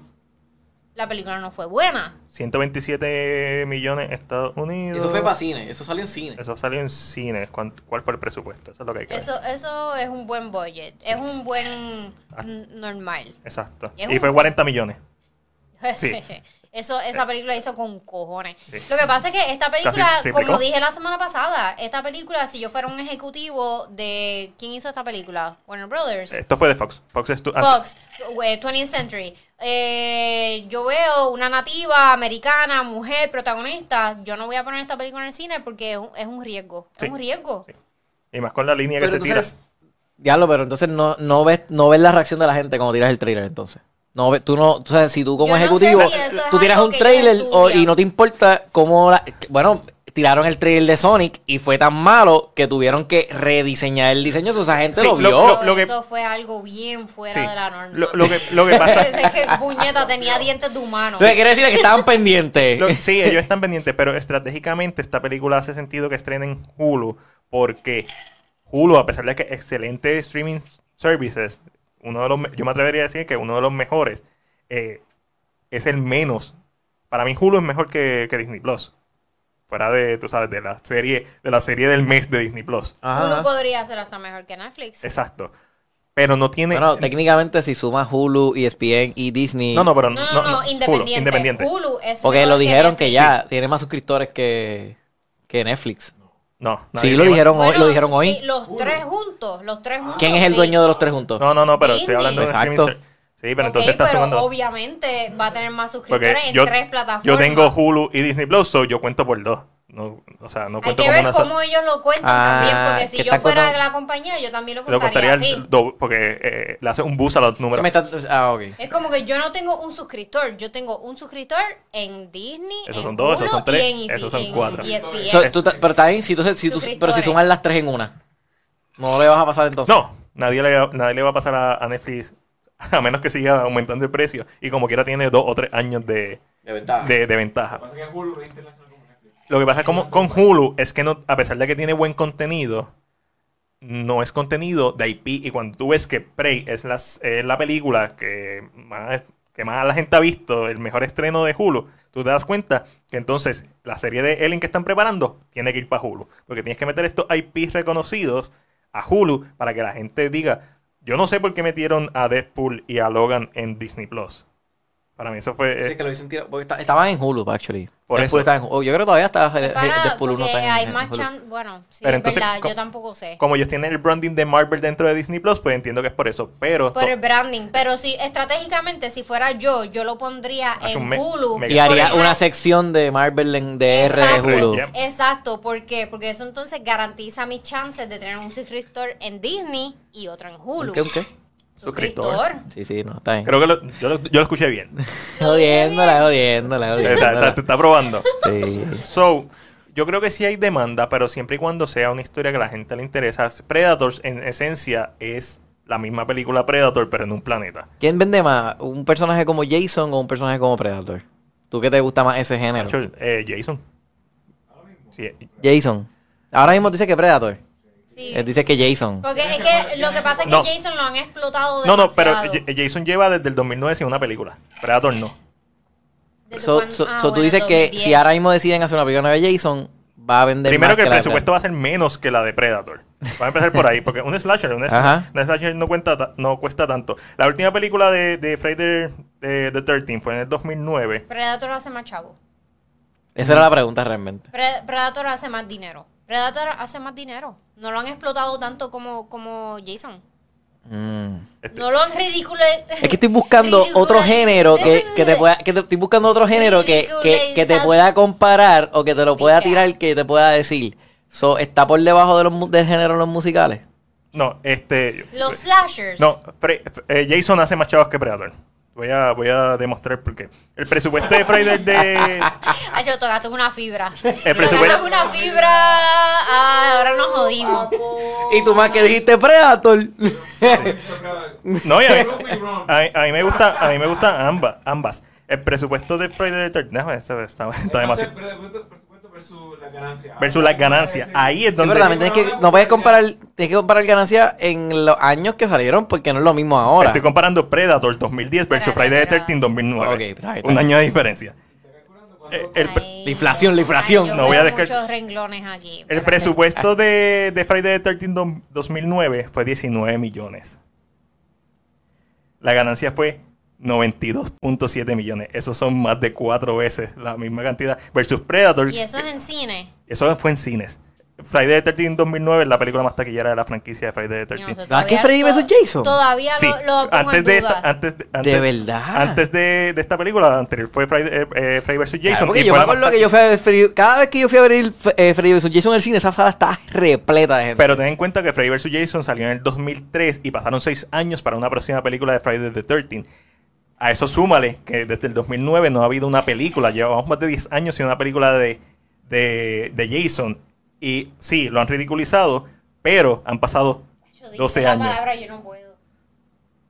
la película no fue buena. 127 millones Estados Unidos. Eso fue para cine, eso salió en cine. Eso salió en cines. ¿Cuán- ¿Cuál fue el presupuesto? Eso es lo que hay que ver. Eso, eso es un buen budget. Es un buen Ah. normal. Exacto. Es Y un- fue 40 millones. Sí. Eso, esa película hizo con cojones. Sí. Lo que pasa es que esta película, como dije la semana pasada, esta película, si yo fuera un ejecutivo de... ¿Quién hizo esta película? Warner Brothers. Esto fue de Fox. Fox es tu- Fox, eh, 20th Century. Eh, yo veo una nativa americana, mujer, protagonista. Yo no voy a poner esta película en el cine porque es un, es un riesgo. Sí. Es un riesgo. Sí. Y más con la línea que se tira. entonces, Diablo, pero entonces no, no ves, no ves la reacción de la gente cuando tiras el trailer entonces. No tú no, tú sabes, si tú como Yo no sé ejecutivo, si eso es tú tiras algo un que trailer o- y no te importa cómo la, bueno, tiraron el trailer de Sonic y fue tan malo que tuvieron que rediseñar el diseño. O sea, esa gente Sí, lo lo- vio. lo- que- eso fue algo bien fuera Sí. de la norma. Lo, lo que, lo que pasa es que puñeta tenía dientes de humano. Entonces, quiere decir que estaban pendientes. Lo- sí, ellos están pendientes, pero estratégicamente esta película hace sentido que estrenen en Hulu, porque Hulu, a pesar de que excelente streaming services, uno de los, yo me atrevería a decir que uno de los mejores, eh, es el menos. Para mí Hulu es mejor que, que Disney Plus. Fuera de, tú sabes, de la serie, de la serie del mes de Disney Plus. Ajá, Hulu podría ser hasta mejor que Netflix. Exacto. Pero no tiene. Bueno, técnicamente si sumas Hulu, ESPN y Disney. no, no, pero No, no, no, Hulu, independiente. independiente. Hulu es Porque mejor lo dijeron que, Netflix. ya tiene más suscriptores que, que Netflix. No, nadie Sí, lo dijeron hoy. Lo dijeron hoy. sí, los tres juntos, los tres juntos. ¿Quién es el dueño de los tres juntos? No, no, no, pero estoy Disney. hablando de un Exacto. Sí, pero entonces está pero sumando. obviamente va a tener más Porque suscriptores en yo, tres plataformas. yo tengo Hulu y Disney Plus, so yo cuento por dos. No, o sea, no Hay cuento que como ver una cómo ellos lo cuentan Ah, también, porque que si yo fuera contando- la compañía, yo también lo Lo contaría así. doble, porque eh, le hace un boost a los ¿Qué números. me está- Ah, ok. Es como que yo no tengo un suscriptor, yo tengo un suscriptor en Disney, Esos en son dos, esos Hulu son tres, y en esos son en cuatro. ESPN. So, tú pero está bien, si tú, si tú- pero si sumas las tres en una. No le vas a pasar entonces. No, nadie le, nadie le va a pasar a, a Netflix, a menos que siga aumentando el precio. Y como quiera tiene dos o tres años de, De ventaja. de, de ventaja. Pasa que Hulu no es internacional como Netflix. Lo que pasa como, con Hulu es que no, a pesar de que tiene buen contenido, no es contenido de IP. Y cuando tú ves que Prey es, es la película que más, que más la gente ha visto, el mejor estreno de Hulu, tú te das cuenta que entonces la serie de Ellen que están preparando tiene que ir para Hulu. Porque tienes que meter estos IP reconocidos a Hulu para que la gente diga, yo no sé por qué metieron a Deadpool y a Logan en Disney Plus. Para mí eso fue... eh, Sí, que lo hubiesen tirado. Porque está- estaban en Hulu, actually. Por Deadpool eso. estaba en Hulu. Yo creo que todavía está. Es eh, Deadpool 1 porque está en, hay en más Hulu. chan- Bueno, sí, Pero es entonces, verdad, yo tampoco sé. como ellos tienen el branding de Marvel dentro de Disney Plus, pues entiendo que es por eso. Pero Por el branding, pero si estratégicamente, si fuera yo, yo lo pondría Hace en me- Hulu. Y haría una sección de Marvel en DR de Exacto. Hulu. Ya. Exacto, ¿por qué? Porque eso entonces garantiza mis chances de tener un suscriptor en Disney y otro en Hulu. ¿Qué? ¿Qué? Suscriptor. Sí, sí, no, está bien. Creo que lo- yo, lo, yo lo escuché bien. Jodiéndola, jodiéndola, jodiéndola. te está probando. Sí. So, yo creo que sí hay demanda, pero siempre y cuando sea una historia que a la gente le interesa. Predators, en esencia, es la misma película Predator, pero en un planeta. ¿Quién vende más? ¿Un personaje como Jason o un personaje como Predator? ¿Tú qué te gusta más ese género? Eh, Jason. Sí, Jason. Ahora mismo dice que Predator. Sí. Él dice que Jason. Porque es que lo que pasa es que No. Jason lo han explotado no, no, pero demasiado. Jason lleva desde el 2009 sin una película. Predator no. So, ah, so tú dices que 2010. si ahora mismo deciden hacer una película de Jason, va a vender Primero más que el la de presupuesto va a ser menos que la de Predator. Vamos a empezar por ahí, porque un slasher, un, slasher no, cuenta, ta- no cuesta tanto. La última película de, de Friday the, the 13 fue en el 2009. Predator hace más chavo. Esa era la pregunta realmente. Pre- Predator hace más dinero. Predator hace más dinero. No lo han explotado tanto como, como Jason. Mm. Este, No lo han ridículo. Es que estoy buscando otro género que, que te pueda, que te- estoy buscando otro género que, que, que te pueda comparar o que te lo pueda Pichea. tirar, que te pueda decir. So, ¿Está por debajo de los, del género en los musicales? no, este. Los slashers. No, eh, Jason hace más chavos que Predator. Voy a, voy a demostrar por qué. El presupuesto de Friday de. Ay, yo tocaste una fibra. El presupuesto- Tocaste una fibra. Ah, ahora nos jodimos. Y tú más que dijiste Predator. No, y a mí, a mí- a mí me gusta, a mí me gustan ambas, ambas. El presupuesto de Friday the 13 no, eso está, está demasiado. Presupuesto presupuesto versus las ganancias. Versus las ganancias. Ahí es Sí, donde. pero también tienes que, no puedes comparar, tienes que comparar ganancias en los años que salieron porque no es lo mismo ahora. Estoy comparando Predator 2010 versus Friday the pero- 13 2009. Ok, está está Un año de diferencia. Eh, el, pre- Ay, La inflación, la inflación. ay, No voy a muchos renglones aquí. el presupuesto de, de Friday the 13 do- 2009 fue 19 millones. La ganancia fue 92.7 millones. Esos son más de cuatro veces la misma cantidad. Versus Predator. Y eso es en cine. Eso fue en cines. Friday the 13 2009 es la película más taquillera de la franquicia de Friday the Yo 13. no ¿Verdad que todavía- Freddy vs. Jason? Todavía Sí, lo, lo pongo antes en de, duda. esta, antes, de- antes- ¿De verdad? Antes de, de esta película, la anterior fue Friday, eh, eh, Freddy vs. Claro, Jason. porque yo me acuerdo que yo fui a ver Freddy- cada vez que yo fui a ver el, eh, Freddy vs. Jason en el cine, esa sala estaba repleta de gente. Pero ten en cuenta que Freddy vs. Jason salió en el 2003 y pasaron seis años para una próxima película de Friday the 13. A eso súmale que desde el 2009 no ha habido una película. Llevamos más de 10 años sin una película de, de, de Jason. Y sí, lo han ridiculizado, pero han pasado Yo 12 dije la años. palabra, yo no puedo.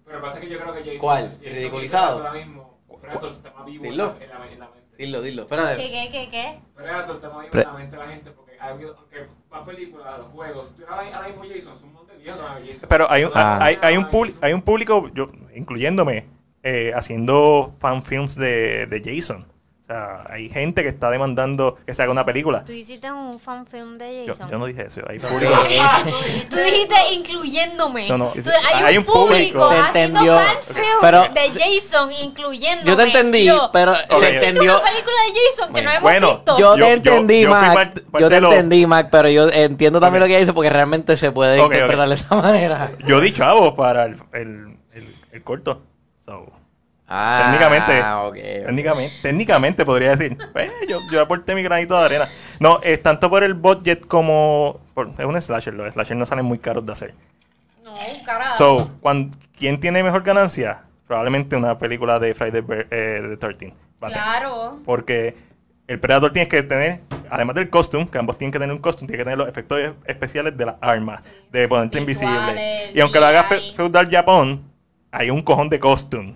Pero pasa que yo creo que Jason. ¿Cuál? ¿Ridiculizado? y Predator ahora mismo. Predator está más vivo en Dilo. la, en la- en la mente. Dilo, dilo. ¿Qué, Espérate. qué, qué, qué? Predator está más vivo Pre- en la mente de la gente porque ha habido, aunque más películas, los juegos. Si tú ahora ahora mismo Jason, son un montón de viejos que Jason. Pero hay un, Ah. hay, hay un, hay un público, yo, incluyéndome, eh, haciendo fanfilms de, de Jason. O sea, hay gente que está demandando que se haga una película. Tú hiciste un fanfilm de Jason. yo no dije eso. Hay público. Tú dijiste incluyéndome. No, no, Tú- hay, hay un público público. Se haciendo entendió. fanfilms Pero- de Jason, incluyéndome. Yo te entendí, Yo. pero Ok. se hiciste entendió. una película de Jason que no hemos Bueno, visto. Yo, Yo- te entendí, yo fui Mac. parte- parte yo te de entendí, Mac, pero yo entiendo también Ok. lo que dice porque realmente se puede Ok, ok. interpretar de esa manera. Yo di chavo para el, el, el, el corto. So, Ah, Técnicamente. ok. técnicamente, técnicamente podría decir. Pues, yo, yo aporté mi granito de arena. No, es tanto por el budget como. por- es un slasher. Los slashers no salen muy caros de hacer. No, carajo. So, cuan- ¿quién tiene mejor ganancia? Probablemente una película de Friday the, eh, the 13. ¿vale? Claro. Porque el Predator tiene que tener, además del costume, que ambos tienen que tener un costume, tiene que tener los efectos especiales de las armas, de ponerte Visuales, invisible. Y aunque lo haga. Feudal Japón, hay un cojón de costume.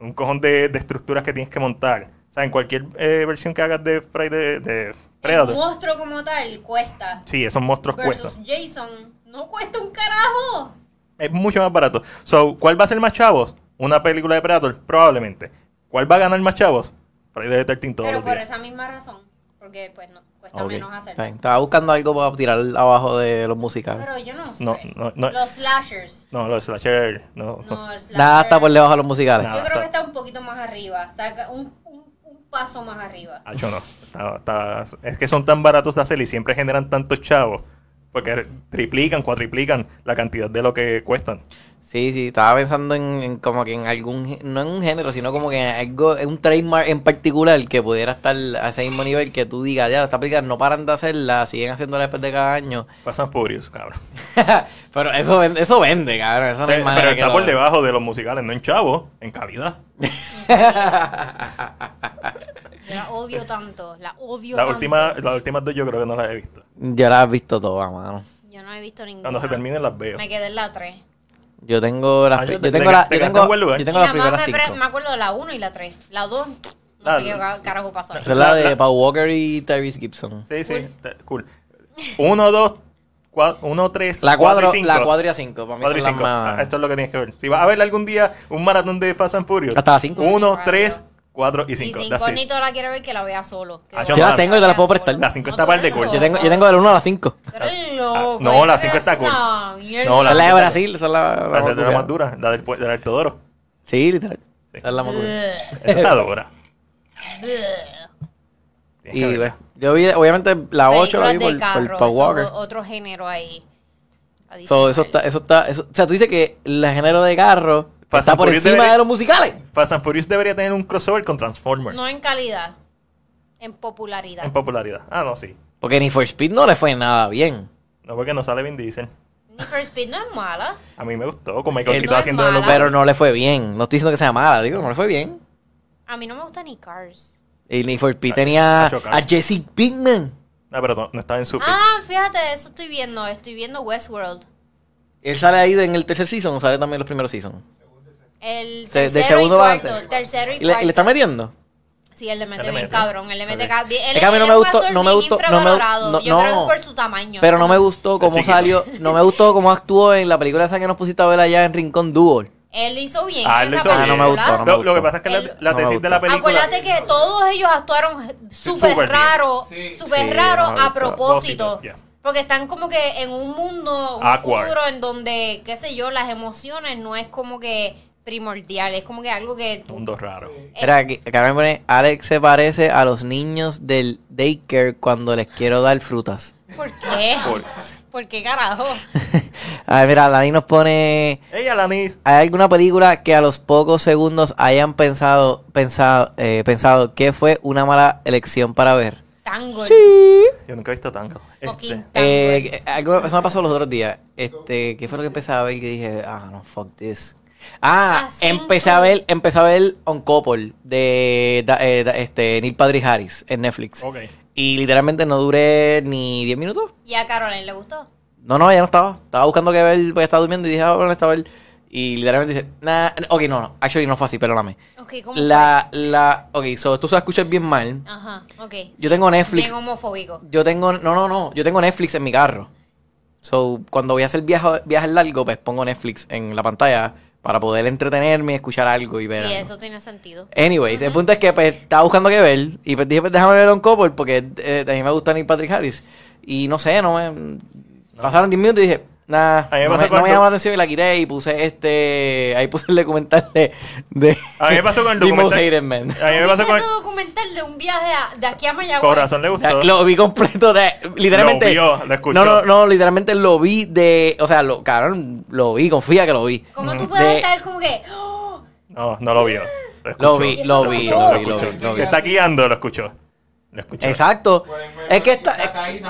Un cojón de, de estructuras que tienes que montar. O sea, en cualquier eh, versión que hagas de Friday de El Predator. monstruo como tal cuesta. Sí, esos monstruos cuestan. Jason no cuesta un carajo. Es mucho más barato. So, ¿cuál va a ser más chavos? Una película de Predator, probablemente. ¿Cuál va a ganar más chavos? Friday the 13 todos Pero los por días. esa misma razón. Porque pues no, cuesta menos hacer. está bien. Estaba buscando algo para tirar abajo de los musicales. Pero yo no sé. No, no, no. Los slashers. No, los slasher, no, no. Slasher. Nada está por debajo de los musicales. Nada. Yo creo que está- un poquito más arriba. O sea, un, un, un paso más arriba. Hacho, no. Está- está- es que son tan baratos de hacer y siempre generan tantos chavos. Porque triplican, cuatriplican la cantidad de lo que cuestan. Sí, sí, estaba pensando en, en como que en algún, no en un género, sino como que en algo, en un trademark en particular que pudiera estar a ese mismo nivel que tú digas, ya, esta película no paran de hacerla, siguen haciéndola después de cada año. Pasan Furious, cabrón. Pero eso, eso vende, cabrón, eso no hay manera pero que está lo- por debajo de los musicales, no en chavos, en calidad. Yo la odio tanto. La odio La tanto. última, las últimas dos yo creo que no las he visto. Yo la he visto todas, mano. Yo no he visto ninguna. Cuando se terminen las veo. Me quedé en la 3. Yo tengo las, Ah, yo yo te- tengo te- la- te yo tengo, en buen lugar. yo tengo las primeras me, cinco. me acuerdo de la 1 y la 3. La 2, no Ah, sé qué la- carajo pasó ahí. Esa es la La- de la- Paul Walker y Tyrese Gibson. Sí, sí, cool. Uno, dos, cuatro, uno, tres, La cuatro cuadro, y cinco. la cuadro y a cinco, para mí son las más... Ah, Esto es lo que tienes que ver. Si vas a ver algún día un maratón de Fast and Furious. Hasta las cinco. Uno, Ay, tres, Dios. cuatro y Y cinco. si That's it. incógnito la quiere ver, que la vea solo. Que Ah, yo vea la tengo y te la vea puedo solo. prestar. La cinco No, está tú par de eres cool. Yo tengo, yo tengo del 1 a las 5. Tú eres loco, no, la cinco está cool. esa mierda. No, la- Esa es la de Brasil, esa es la, la Esa es la dura. más dura, la del, pu- de la del Todoro. Sí, literal. Sí. Esa es la más dura. Bleh, Esa está dura. bleh. Tienes Y verla. pues, yo vi, obviamente, la 8 la vi Películas por, de por carro, Paul eso Walker. es otro género ahí. So, eso está, eso está, eso- o sea, tú dices que el género de carro Fast está por Furious encima debería- de los musicales. Fast and Furious debería tener un crossover con Transformers. No en calidad, en popularidad. En popularidad. Ah, no, sí. Porque ni for Speed no le fue nada bien. No, porque no sale Vin Diesel. Need for Speed no es mala. A mí me gustó, con Michael Él Keaton no haciendo de los. Pero no le fue bien. No estoy diciendo que sea mala, digo, no le fue bien. A mí no me gusta ni Cars. Y ni for Speed Ah, tenía a Jesse Pinkman. No, pero no, no estaba en su. Ah, fíjate, eso estoy viendo. Estoy viendo Westworld. Él sale ahí en el tercer season o sale también en los primeros seasons. El Se- de tercero segundo y cuarto. adelante. Tercero y ¿Y le, cuarto. y le está metiendo? Sí, él le mete Él le bien mete. cabrón. Él le mete Ok. ca- bien- Él, Es que a mí no me gustó- no me gustó- no me- no- Yo creo no. que por su tamaño. Pero no me gustó cómo salió, no me gustó cómo actuó en la película esa que nos pusiste a ver allá en Rincón Duel. Él hizo bien. Ah, él lo hizo película. bien. no me gustó, no me Lo, lo que gustó. pasa es que la, Él- la No me tesis de la gustó. película... Acuérdate que todos ellos actuaron súper raro, súper Sí, raro a gustó. propósito. Porque están como que en un mundo, un Awkward. futuro en donde, qué sé yo, las emociones no es como que primordial, es como que algo que tú... Mundo raro. Era aquí, acá me pone, Alex se parece a los niños del daycare cuando les quiero dar frutas. ¿Por qué? Por- ¿Por qué carajo? a ver, mira, Lani nos pone, Ey, Alanis. ¿hay alguna película que a los pocos segundos hayan pensado, pensado, eh, pensado que fue una mala elección para ver? Tango. Yo nunca he visto tango. Este. Eh, algo, eso me pasó los otros días. Este, ¿qué fue lo que empecé a ver? Que dije, ah, no, fuck this. Ah, empecé a ver, empecé a ver On Couple de da- eh, da- este, Neil Patrick Harris en Netflix. ok. Y literalmente no duré ni 10 minutos. ¿Y a Caroline le gustó? No, no, ya no estaba. Estaba buscando que ver, pues estaba durmiendo y dije, ah, bueno, estaba él. Y literalmente dice, nah, ok, no, no, actually no fue así, perdóname. Ok, ¿cómo La, la, ok, so, tú se escuchar bien mal. fue? Ajá, ok. Yo tengo Netflix. Bien homofóbico. Yo tengo, no, no, no, yo tengo Netflix en mi carro. So, cuando voy a hacer viaje- viajes largos, pues pongo Netflix en la pantalla para poder entretenerme, escuchar algo y ver Sí, algo. eso tiene sentido. Anyways, el punto es que pues, estaba buscando qué ver y pues dije, pues déjame ver un couple porque eh, a mí me gusta Neil Patrick Harris. Y no sé, no me... Pasaron 10 minutos y dije, nah, A mí me no, pasó me, con no me el doc- la atención y la quité y puse este... Ahí puse el documental de... de A mí me pasó con el documental. A mí me pasó ¿Viste con. ese documental de un viaje a- de aquí a Mayagüez? Con razón le gustó. Lo vi completo de... Literalmente... Lo vio, lo escuchó. No, no, no, literalmente lo vi de... O sea, lo, cabrón, lo vi, confía que lo vi. ¿Cómo tú Ujú. puedes De- estar como que... ¡Oh! No, no lo vio. Lo, Lo escuchó. vi, lo vi, lo lo vi, lo escuchó. vi, lo vi. Que está guiando, lo escuchó. Lo escuchó. Exacto. Es que está...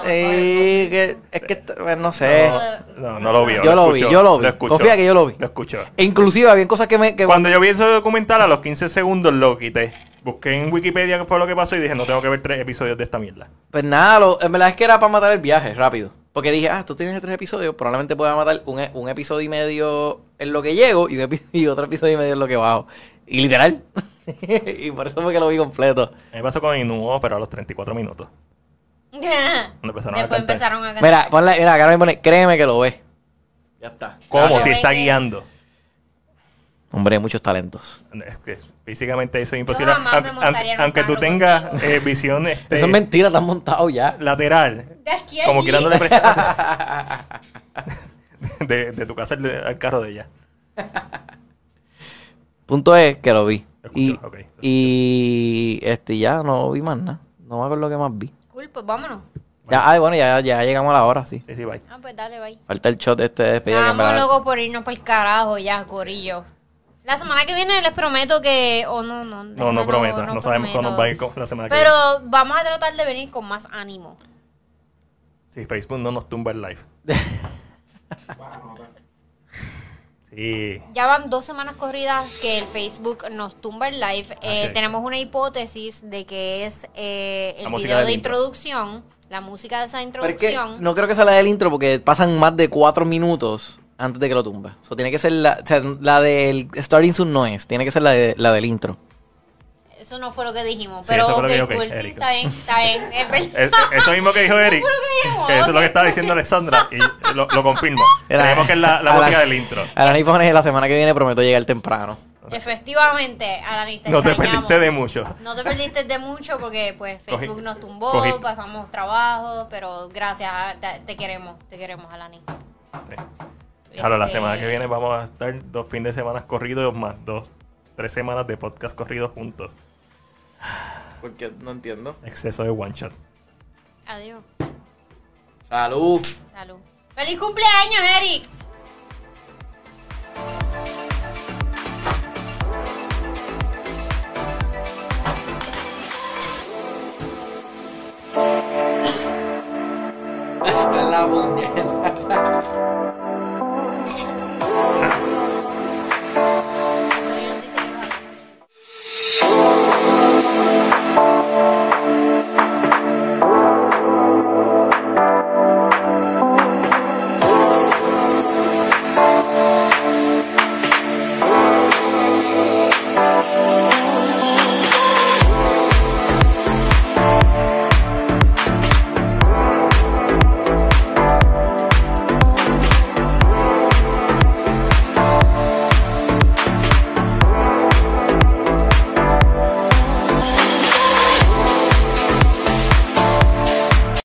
eh, que- es que... está- bueno, no sé. No, no lo vio. Yo lo vi, yo lo vi. Confía que yo lo vi. Lo escuchó. E inclusive había cosas que me... Que Cuando yo vi ese documental, a los 15 segundos lo quité. Busqué en Wikipedia qué fue lo que pasó y dije, no tengo que ver tres episodios de esta mierda. Pues nada, lo- en verdad es que era para matar el viaje rápido. Porque dije, ah, tú tienes tres episodios, probablemente pueda matar un, e- un episodio y medio en lo que llego y, un y otro episodio y medio en lo que bajo. Y literal. y por eso fue que lo vi completo. A mí me pasó con Inuo, pero a los 34 minutos. empezaron a Después cantar. empezaron a cantar. Mira, ponle, mira, acá me pone, créeme que lo ve. Ya está. ¿Cómo? Si está que- guiando. Hombre, muchos talentos. Es que físicamente eso es imposible. jamás me Aunque, montaría en un aunque tú tengas eh, visión este, Eso es mentira, están montados ya. lateral, De aquí a como allí. quiera no le prestas de, de tu casa al, al carro de ella. Punto es que lo vi. Lo Y, y este ya no vi más nada. No me acuerdo lo que más vi. Cool, pues vámonos. Ya, ay, bueno, ya, ya llegamos a la hora, sí. Sí, sí, bye. Ah, pues dale, bye. Falta el shot este de despedida. Vamos, verdad- loco, por irnos por el carajo ya, gorillo. La semana que viene les prometo que... O no, no. No, no prometa. No, sabemos cómo nos va a ir prometo. con la semana que Pero viene. vamos a tratar de venir con más ánimo. Si Facebook no nos tumba el live. Sí. Ya van dos semanas corridas que el Facebook nos tumba el live. Eh, sí. Tenemos una hipótesis de que es eh, el video de intro. introducción, la música de esa Pero es que introducción. no creo que sea la del intro porque pasan más de cuatro minutos antes de que lo tumba. O sea, tiene que ser la, o sea, la del Starting Soon no es, tiene que ser la, de, la del intro. Eso no fue lo que dijimos, Sí, pero eso fue ok, lo que dijo cool, sí, está bien, está bien, es verdad. Eso mismo que dijo Eric. que dijimos, eso es lo que estaba diciendo Alexandra. Y lo, lo confirmo. Creemos que es la, la música del intro. Ahora ni pone la semana que viene prometo llegar temprano. Efectivamente, Alani, te No te perdiste de mucho. No te perdiste de mucho porque pues Cogí- Facebook nos tumbó, cogí- pasamos trabajo, pero gracias, te, te queremos, te queremos, Alani. Sí. Ahora, la Este, semana que viene vamos a estar dos fines de semana corridos más dos, tres semanas de podcast corridos juntos. Porque no entiendo. Exceso de one shot. Adiós. Salud. Salud. ¡Feliz cumpleaños, Eric! Esta es la.